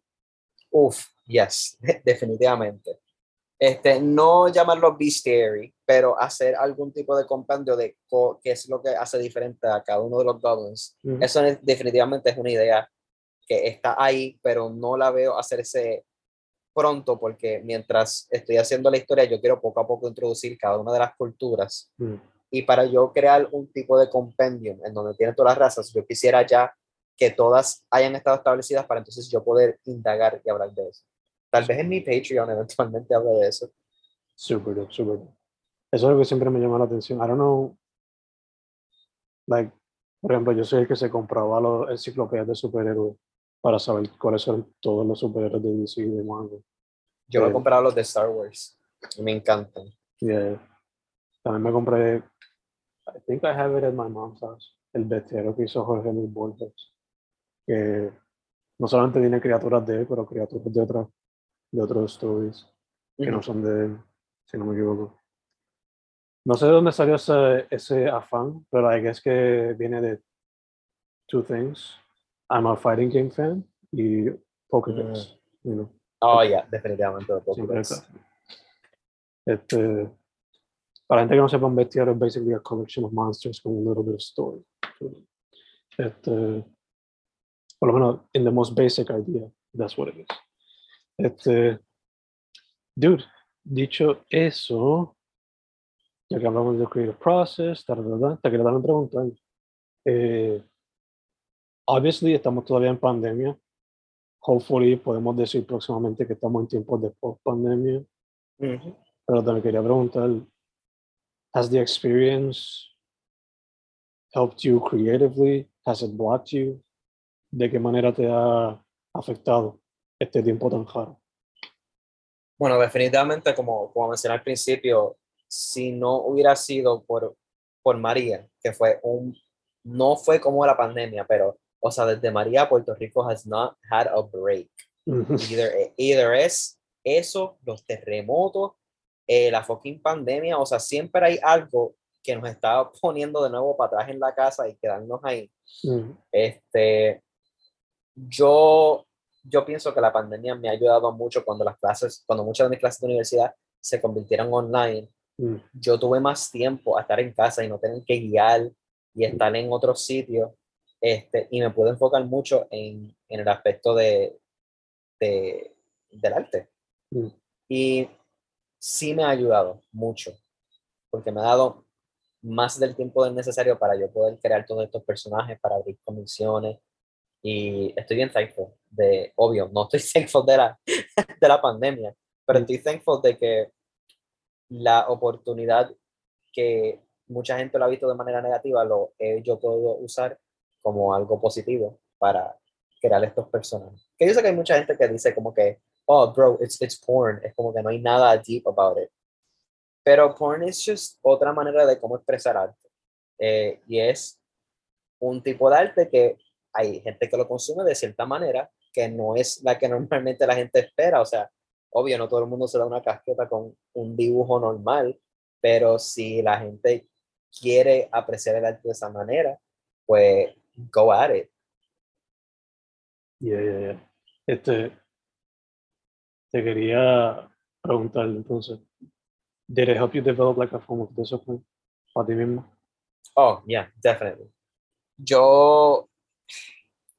Uf, yes, <laughs> definitivamente. Este, no llamarlo bestiary, pero hacer algún tipo de compendio de qué es lo que hace diferente a cada uno de los goblins. Eso es- definitivamente es una idea que está ahí, pero no la veo hacerse pronto porque mientras estoy haciendo la historia, yo quiero poco a poco introducir cada una de las culturas. Y para yo crear un tipo de compendium en donde tiene todas las razas, yo quisiera ya que todas hayan estado establecidas para entonces yo poder indagar y hablar de eso. Tal vez en mi Patreon eventualmente hable de eso. Super dope, super dope. Eso es lo que siempre me llama la atención. I don't know, like, por ejemplo, yo soy el que se compraba los enciclopedias de superhéroes para saber cuáles son todos los superhéroes de DC y de Marvel. Yo me he comprado los de Star Wars. y Me encantan. Yeah. También me compré, I think I have it at my mom's house, el bestiario que hizo Jorge Luis Borges, que no solamente tiene criaturas de él, pero criaturas de otras, de otros stories que no son de él, si no me equivoco. No sé de dónde salió ese, ese afán, pero I guess que viene de two things. I'm a fighting game fan y Pokédex. you know. Oh, ya, definitivamente. de Pokédex. está. Este, para gente que no sepa, un bestiario es basically a collection of monsters con un little bit of story. Este, por lo menos, in the most basic idea, that's what it is. Este, dude, dicho eso, ya que hablamos de creative process, ta, ta, ta, te quería dar una pregunta. Eh, obviously, estamos todavía en pandemia. Hopefully, podemos decir próximamente que estamos en tiempos de post-pandemia. Ujú. Pero también quería preguntar, has the experience helped you creatively? Has it blocked you? ¿De qué manera te ha afectado este tiempo tan raro? Bueno, definitivamente, como, como mencioné al principio, si no hubiera sido por, por María, que fue un, no fue como la pandemia, pero, o sea, desde María, Puerto Rico has not had a break. Either, either es eso, los terremotos, eh, la fucking pandemia, o sea, siempre hay algo que nos está <laughs> poniendo de nuevo para atrás en la casa y quedarnos ahí. Mm, Este, yo, yo pienso que la pandemia me ha ayudado mucho cuando las clases, cuando muchas de mis clases de universidad se convirtieron online. mm, Yo tuve más tiempo a estar en casa y no tener que guiar y estar en otros sitios. Este, y me pude enfocar mucho en, en el aspecto de, de, del arte. mm. Y sí me ha ayudado mucho, porque me ha dado más del tiempo necesario para yo poder crear todos estos personajes, para abrir comisiones. Y estoy bien thankful de, obvio, no estoy <laughs> thankful de la, de la pandemia, pero Mm. estoy thankful de que la oportunidad que mucha gente lo ha visto de manera negativa, lo he yo puedo usar como algo positivo para crear estos personajes. Que yo sé que hay mucha gente que dice como que, oh, bro, it's, it's porn. Es como que no hay nada deep about it. Pero porn es just otra manera de cómo expresar arte. Eh, y es un tipo de arte que hay gente que lo consume de cierta manera que no es la que <laughs> normalmente la gente espera. O sea, obvio, no todo el mundo se da una casqueta con un dibujo normal, pero si la gente quiere apreciar el arte de esa manera, pues go at it. Yeah, yeah, yeah. Este, te quería preguntar entonces, did it help you develop like a form of discipline para ti mismo? Oh, yeah, definitely. Yo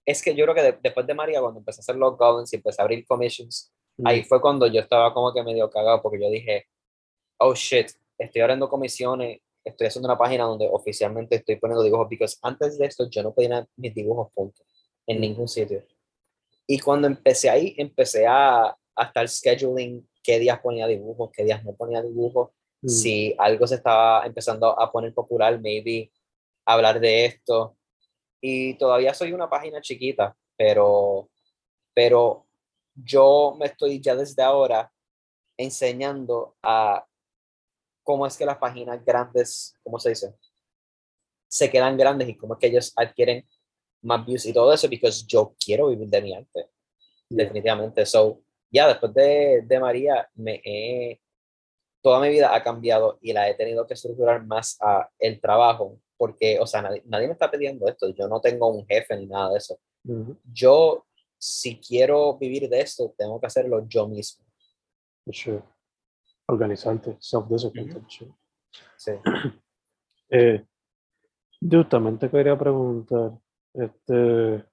es que yo creo que de- después de María, cuando empecé a hacer los goblins y empecé a abrir commissions, Mm. ahí fue cuando yo estaba como que medio cagado porque yo dije, oh shit, estoy abriendo comisiones, estoy haciendo una página donde oficialmente estoy poniendo dibujos, porque antes de esto yo no podía mis dibujos puntos en ningún sitio. Y cuando empecé ahí, empecé a, a estar scheduling qué días ponía dibujos, qué días no ponía dibujos, Mm. si algo se estaba empezando a poner popular, maybe hablar de esto. Y todavía soy una página chiquita, pero, pero yo me estoy ya desde ahora enseñando a cómo es que las páginas grandes, ¿cómo se dice? Se quedan grandes y cómo es que ellos adquieren más views y todo eso, porque yo quiero vivir de mi arte, Yeah. definitivamente. So, ya después de, de María, me he, toda mi vida ha cambiado y la he tenido que estructurar más a el trabajo, porque, o sea, nadie, nadie me está pidiendo esto, yo no tengo un jefe ni nada de eso. Yo, si quiero vivir de esto, tengo que hacerlo yo mismo. Sure. Organizarte, self-discipline. Sure. Sí. <clears throat> Eh, dude, también te quería preguntar, este,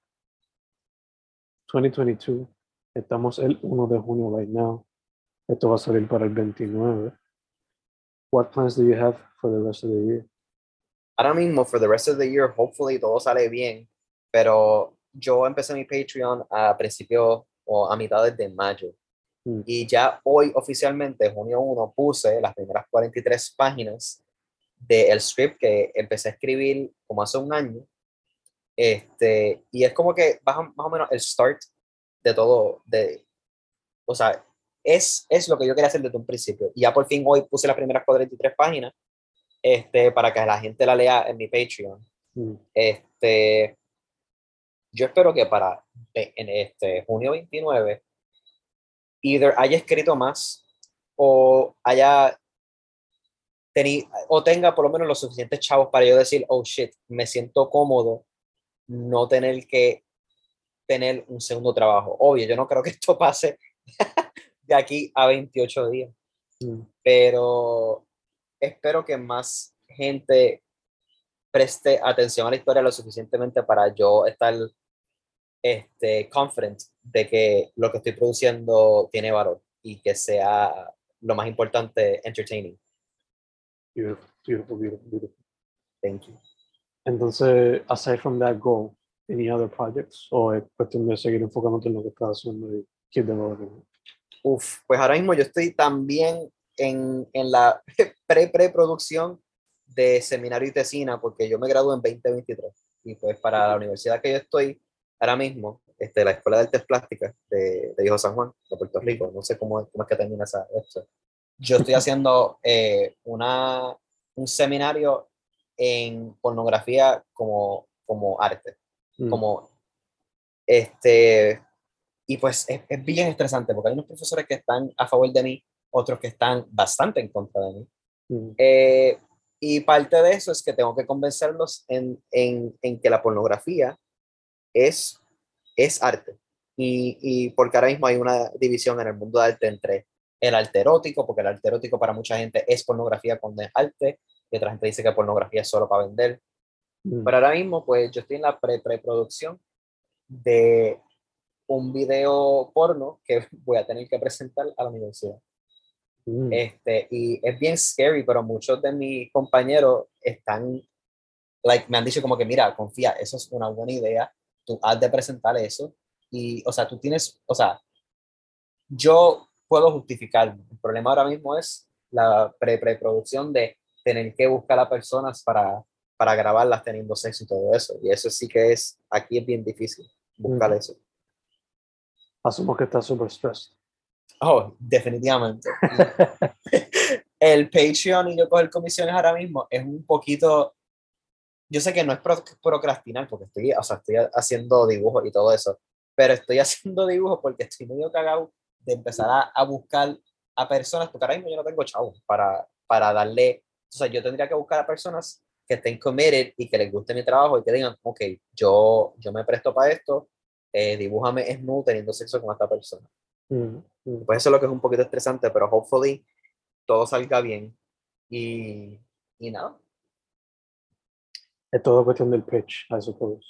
2022, estamos el 1 de junio right now, esto va a salir para el 29. What plans do you have for the rest of the year? Ahora mismo, for the rest of the year, hopefully todo sale bien, pero yo empecé mi Patreon a principios o a mitades de mayo. Mm. Y ya hoy oficialmente, junio 1, puse las primeras 43 páginas del script que empecé a escribir como hace un año. Este, y es como que más, más o menos el start de todo, de, o sea, es, es lo que yo quería hacer desde un principio. Y ya por fin hoy puse las primeras 43 páginas este, para que la gente la lea en mi Patreon. Mm, Este, yo espero que para eh, en este junio 29, either haya escrito más o haya teni- o tenga por lo menos los suficientes chavos para yo decir, oh shit, me siento cómodo no tener que tener un segundo trabajo. Obvio, yo no creo que esto pase <laughs> de aquí a 28 días mm, pero espero que más gente preste atención a la historia lo suficientemente para yo estar este, confident de que lo que estoy produciendo tiene valor y que sea lo más importante, entertaining. Beautiful, beautiful, beautiful, beautiful. Thank you. Entonces, aside from that goal, any other projects? ¿O es cuestión de seguir enfocándote en lo que estás haciendo y keep developing? Uf, pues ahora mismo yo estoy también en, en la <laughs> pre-preproducción de seminario y tesina, porque yo me gradué en 2023. Y pues para la universidad que yo estoy ahora mismo, este, la Escuela de Artes Plásticas de, de Viejo San Juan, de Puerto Rico, no sé cómo, cómo es que termina esa, esto. Yo estoy haciendo eh, una, un seminario en pornografía como, como arte Mm, como este y pues es, es bien estresante porque hay unos profesores que están a favor de mí otros que están bastante en contra de mí. Mm, Eh, y parte de eso es que tengo que convencerlos en, en, en que la pornografía es, es arte. Y, y porque ahora mismo hay una división en el mundo de arte entre el arte erótico, porque el arte erótico para mucha gente es pornografía cuando es arte, y otra gente dice que pornografía es solo para vender, mm, pero ahora mismo, pues yo estoy en la pre-preproducción de un video porno que <laughs> voy a tener que presentar a la universidad. Mm. Este, y es bien scary, pero muchos de mis compañeros están, like, me han dicho como que, mira, confía, eso es una buena idea, tú has de presentar eso. Y, o sea, tú tienes, o sea, yo puedo justificarlo. El problema ahora mismo es la pre-preproducción de tener que buscar a personas para, para grabarlas teniendo sexo y todo eso. Y eso sí que es, aquí es bien difícil buscar Ujú. eso. Asumo que estás super stressed. Oh, definitivamente. el Patreon y yo coger comisiones ahora mismo es un poquito, yo sé que no es pro- procrastinar porque estoy, o sea, estoy haciendo dibujos y todo eso, pero estoy <laughs> haciendo dibujos porque estoy medio cagado de empezar a, a buscar a personas, porque ahora mismo yo no tengo chavos para, para darle, o sea, yo tendría que buscar a personas que estén committed y que les guste mi trabajo y que digan, ok, yo, yo me presto para esto, eh, dibújame Snu teniendo sexo con esta persona. Mm, mm. Pues eso es lo que es un poquito estresante, pero hopefully todo salga bien. Y, y nada, Es todo cuestión del pitch, I suppose.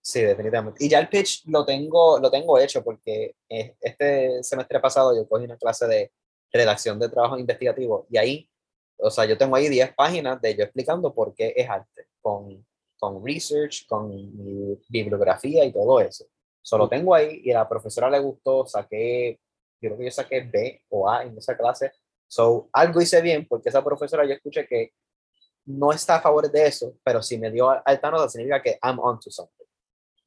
Sí, definitivamente. Y ya el pitch lo tengo, lo tengo hecho porque este semestre pasado yo cogí una clase de redacción de trabajo investigativo y ahí, o sea, yo tengo ahí 10 páginas de yo explicando por qué es arte, con, con research, con mi bibliografía y todo eso. Solo tengo ahí y a la profesora le gustó, saqué, yo creo que yo saqué B o A en esa clase. So, algo hice bien porque esa profesora yo escuché que no está a favor de eso, pero si me dio alta nota significa que I'm onto something.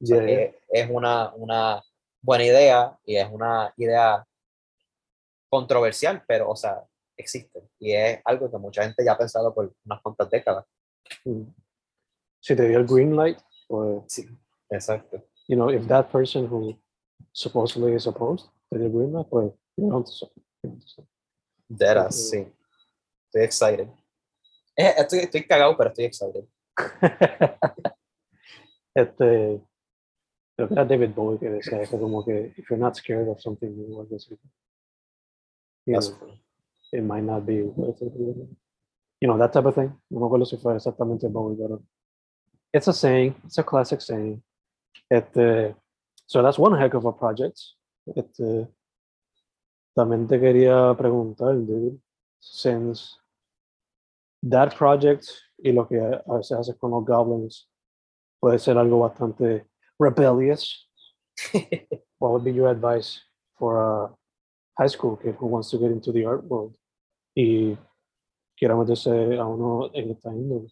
O sea, Yeah, yeah. es una, una buena idea y es una idea controversial, pero, o sea, existe. Y es algo que mucha gente ya ha pensado por unas cuantas décadas. Mm. Si te dio el green light, pues, Sí, exacto. You know, if that person who supposedly is opposed te dio el green light, pues, you're onto something. You're onto something. Deras, sí. Estoy excited. Eh, Estoy, estoy cagado, pero estoy excited. <laughs> este, creo que era David Bowie que decía eso, como que if you're not scared of something I you, you That's know, funny. it might not be worth it. You know, that type of thing. No me acuerdo si fue exactamente Bowie, pero it's a saying, it's a classic saying. Este, uh, so that's one heck of a project. Este, uh, también te quería preguntar, dude, since that project y lo que a veces haces con los goblins puede ser algo bastante rebellious. <laughs> what would be your advice for a high school kid who wants to get into the art world y quiera meterse a uno en esta índole?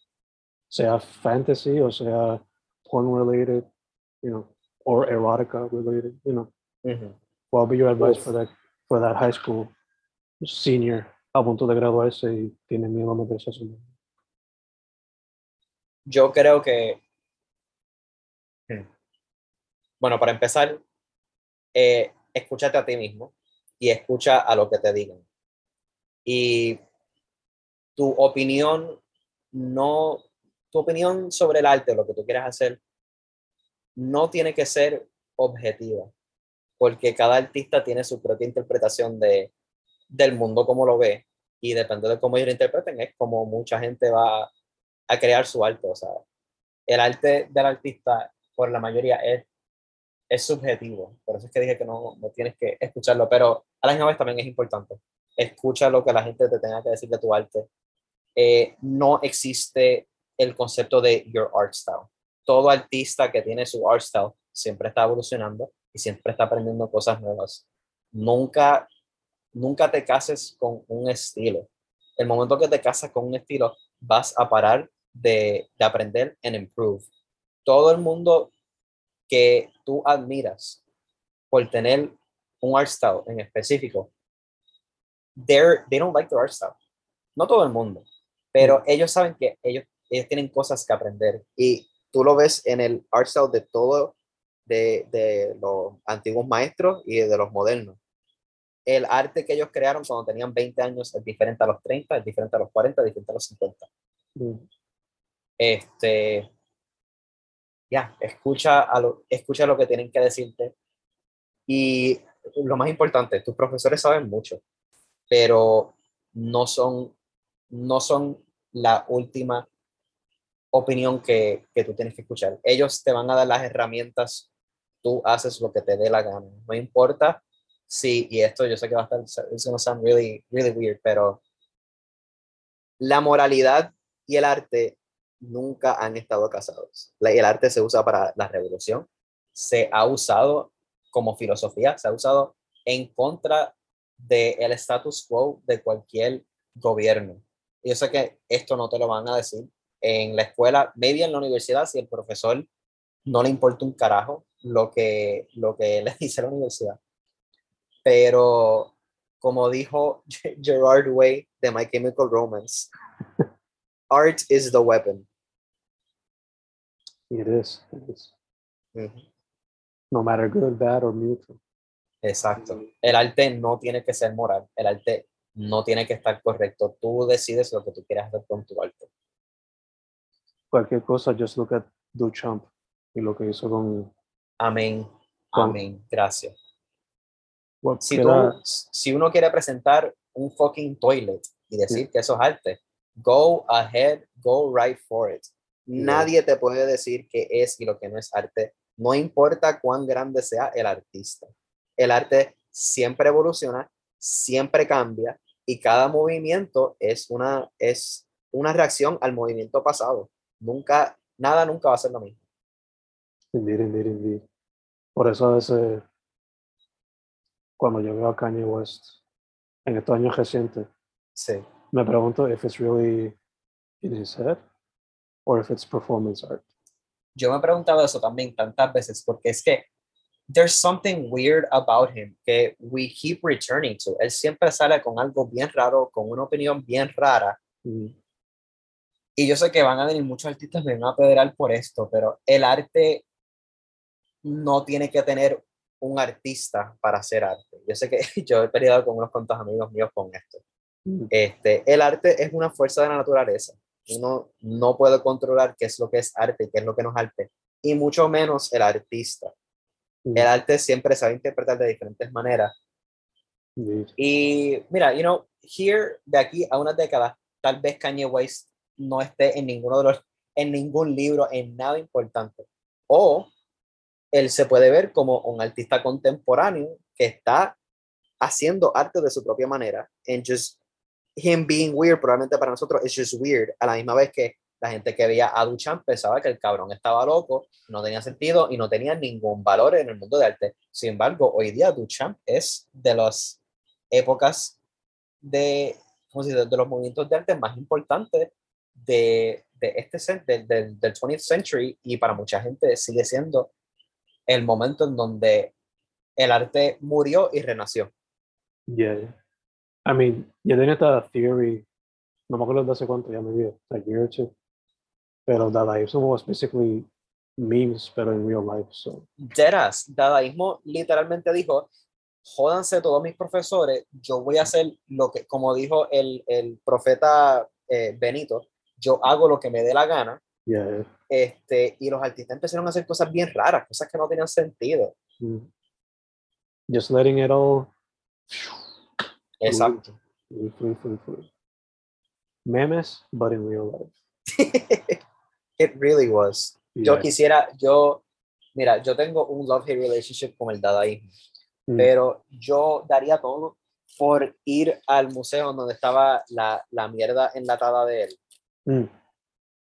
Sea fantasy o sea porn related, you know, or erotica related, you know. Ujú. What would be your advice Uf. for that for that high school senior a punto de graduarse y tiene miedo a meterse a su? Yo creo que, Hmm. bueno, para empezar, eh, escúchate a ti mismo y escucha a lo que te digan. Y tu opinión, no, tu opinión sobre el arte, lo que tú quieras hacer, no tiene que ser objetiva, porque cada artista tiene su propia interpretación de, del mundo como lo ve y depende de cómo ellos lo interpreten, es como mucha gente va a crear su arte. O sea, el arte del artista, por la mayoría, es, es subjetivo. Por eso es que dije que no, no tienes que escucharlo, pero a la misma vez también es importante. Escucha lo que la gente te tenga que decir de tu arte. Eh, no existe el concepto de your art style. Todo artista que tiene su art style siempre está evolucionando y siempre está aprendiendo cosas nuevas. Nunca, nunca te cases con un estilo. El momento que te casas con un estilo, vas a parar de, de aprender and improve. Todo el mundo que tú admiras por tener un art style en específico, they don't like their art style. No todo el mundo, pero ellos saben que ellos, ellos tienen cosas que aprender y tú lo ves en el art style de todo, de, de los antiguos maestros y de los modernos. El arte que ellos crearon cuando tenían 20 años es diferente a los 30, es diferente a los 40, es diferente a los 50 Mm. este, ya, escucha, a lo, escucha lo que tienen que decirte. Y lo más importante, tus profesores saben mucho, pero no son, no son la última opinión que, que tú tienes que escuchar. Ellos te van a dar las herramientas, tú haces lo que te dé la gana. No importa si, y esto yo sé que va a estar, it's gonna sound really, really weird, pero la moralidad y el arte nunca han estado casados. El arte se usa para la revolución, se ha usado como filosofía, se ha usado en contra del status quo de cualquier gobierno. Yo sé que esto no te lo van a decir en la escuela, maybe en la universidad, si el profesor no le importa un carajo lo que, lo que <laughs> le dice la universidad. Pero como dijo <laughs> Gerard Way de My Chemical Romance, art is the weapon. It is. It is. No matter good, bad, or neutral. Exacto. El arte no tiene que ser moral, el arte no tiene que estar correcto. Tú decides lo que tú quieras hacer con tu arte. Cualquier cosa, just look at Duchamp y lo que hizo con. Amén. Con- Amén. Gracias. tú, si uno quiere presentar un fucking toilet y decir que eso es arte, go ahead, go right for it. Nadie te puede decir qué es y lo que no es arte. No importa cuán grande sea el artista. El arte siempre evoluciona, siempre cambia y cada movimiento es una, es una reacción al movimiento pasado. Nunca, nada nunca va a ser lo mismo. Indeed, indeed, indeed. Por eso a veces, cuando yo veo a Kanye West en estos años recientes, Sí. me pregunto if it's really in his head or if it's performance art. Yo me he preguntado eso también tantas veces porque es que there's something weird about him que we keep returning to. Él siempre sale con algo bien raro, con una opinión bien rara. Mm, Y yo sé que van a venir muchos artistas me van a pederar por esto, pero el arte no tiene que tener un artista para hacer arte. Yo sé que <laughs> yo he peleado con unos cuantos amigos míos con esto. mm, Este, el arte es una fuerza de la naturaleza. Uno no puede controlar qué es lo que es arte y qué es lo que no es arte, y mucho menos el artista. mm, El arte siempre a interpretar de diferentes maneras. Y mira, you know, here, de aquí a una década, tal vez Kanye West no esté en ninguno de los, en ningún libro, en nada importante. O él se puede ver como un artista contemporáneo que está haciendo arte de su propia manera. And just him being weird, probablemente para nosotros es just weird. A la misma vez que la gente que veía a Duchamp pensaba que el cabrón estaba loco, no tenía sentido y no tenía ningún valor en el mundo del arte. Sin embargo, hoy día Duchamp es de las épocas de, ¿cómo se dice? de los movimientos de arte más importantes de, de este del, del, del 20th century y para mucha gente sigue siendo el momento en donde el arte murió y renació. Yeah. I mean, yo tenía esta theory, no me acuerdo de hace cuánto, ya me dio, like a year or two. Pero Dadaísmo was basically memes, pero in real life. So, Deras, dadaísmo literalmente dijo, jódanse todos mis profesores, yo voy a hacer lo que, como dijo el, el profeta eh, Benito, yo hago lo que me dé la gana, yeah. este, y los artistas empezaron a hacer cosas bien raras, cosas que no tenían sentido. Mm. Just letting it all Exacto. fluid, fluid, fluid. Memes, but in real life. <laughs> It really was. Yo Yeah. quisiera, yo, mira, yo tengo un love-hate relationship con el dadaísmo, Mm. pero yo daría todo por ir al museo donde estaba la, la mierda enlatada de él. Mm.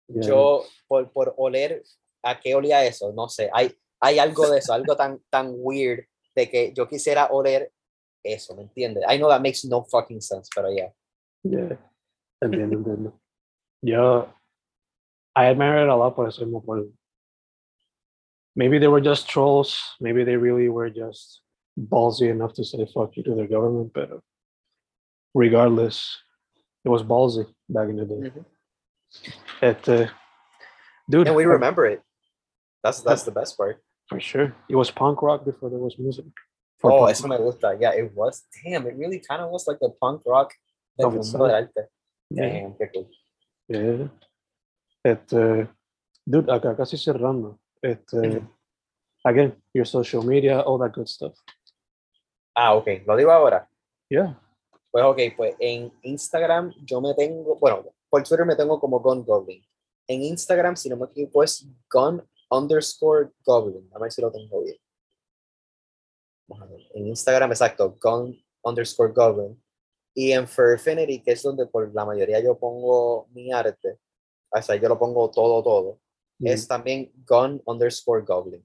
Yeah. Yo, por, por oler a qué olía eso, no sé, hay, hay algo de eso, algo tan, tan weird de que yo quisiera oler eso, ¿me entiendes? I know that makes no fucking sense, pero ya. Yeah. Entiendo, entiendo. Yo, I admire it a lot por eso mismo, por maybe they were just trolls, maybe they really were just ballsy enough to say fuck you to their government, pero regardless, it was ballsy back in the day. Mhm. Este, dude, And we remember it. That's, that's the best part. for sure. It was punk rock before there was music. For Oh, eso me gusta. Yeah, it was. Damn, it really kind of was like the punk rock del Of mundo itself. del arte. Yeah. Damn, qué cool. Yeah. Este, dude, acá casi cerrando. Este, Ujú. again, your social media, all that good stuff. Ah, ok, lo digo ahora. Yeah. Pues ok, pues en Instagram yo me tengo, bueno, por Twitter me tengo como Gun Goblin. En Instagram, si no me equivoco, es Gun underscore Goblin. A ver si lo tengo bien. Vamos a ver. En Instagram, exacto, Gun underscore Goblin. Y en Furfinity, que es donde por la mayoría yo pongo mi arte, o sea, yo lo pongo todo, todo, es también Gun underscore Goblin.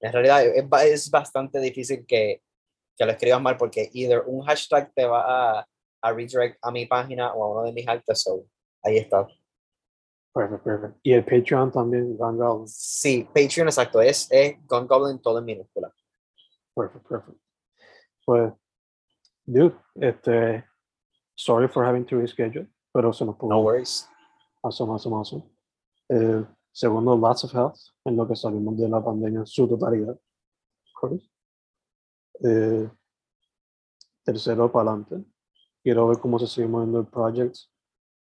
En realidad es bastante difícil que, que lo escribas mal porque either un hashtag te va a, a redirect a mi página o a uno de mis artes. So, ahí está. Perfect, perfect. Y el Patreon también, Van Goblin. Sí, Patreon, exacto, es, es Gun Goblin todo en minúscula. Perfect, perfect. Pues, dude, este, sorry for having to reschedule, pero se nos pudo. No worries. Awesome, awesome, awesome. Eh, segundo, lots of health en lo que salimos de la pandemia en su totalidad. Eh, tercero, para adelante. Quiero ver cómo se sigue moviendo el project.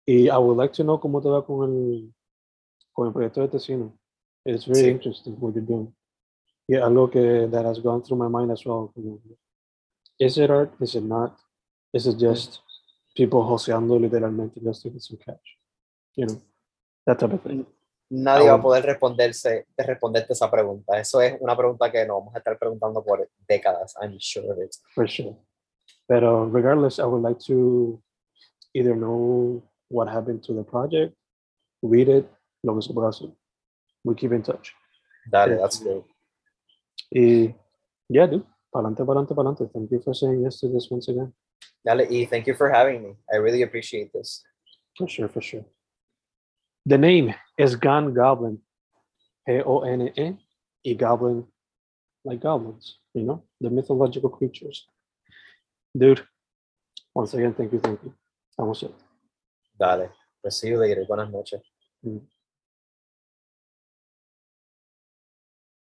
Y I would like to know cómo te va con el, con el proyecto de Tecino. It's very Sí. interesting what you're doing. Y algo que that has gone through my mind as well. Is it art? Is it not? Is it just people joseando literalmente just to get some cash? You know, that type of thing. nadie va a poder responderse, de responderte esa pregunta. Eso es una pregunta que nos vamos a estar preguntando por décadas, I'm sure of it. for sure. But uh, regardless, I would like to either know what happened to the project, read it, lo que se pueda hacer. We keep in touch. Dale, eh, that's good. Y yeah, dude, pa'lante, pa'lante, pa'lante. Thank you for saying yes to this once again. Dale, y thank you for having me. I really appreciate this. For sure, for sure. The name is Gon Goblin. G-O-N-E, y Goblin, like goblins, you know, the mythological creatures. Dude, once again, thank you, thank you. Estamos. Dale, pues you later. Buenas noches. Mm.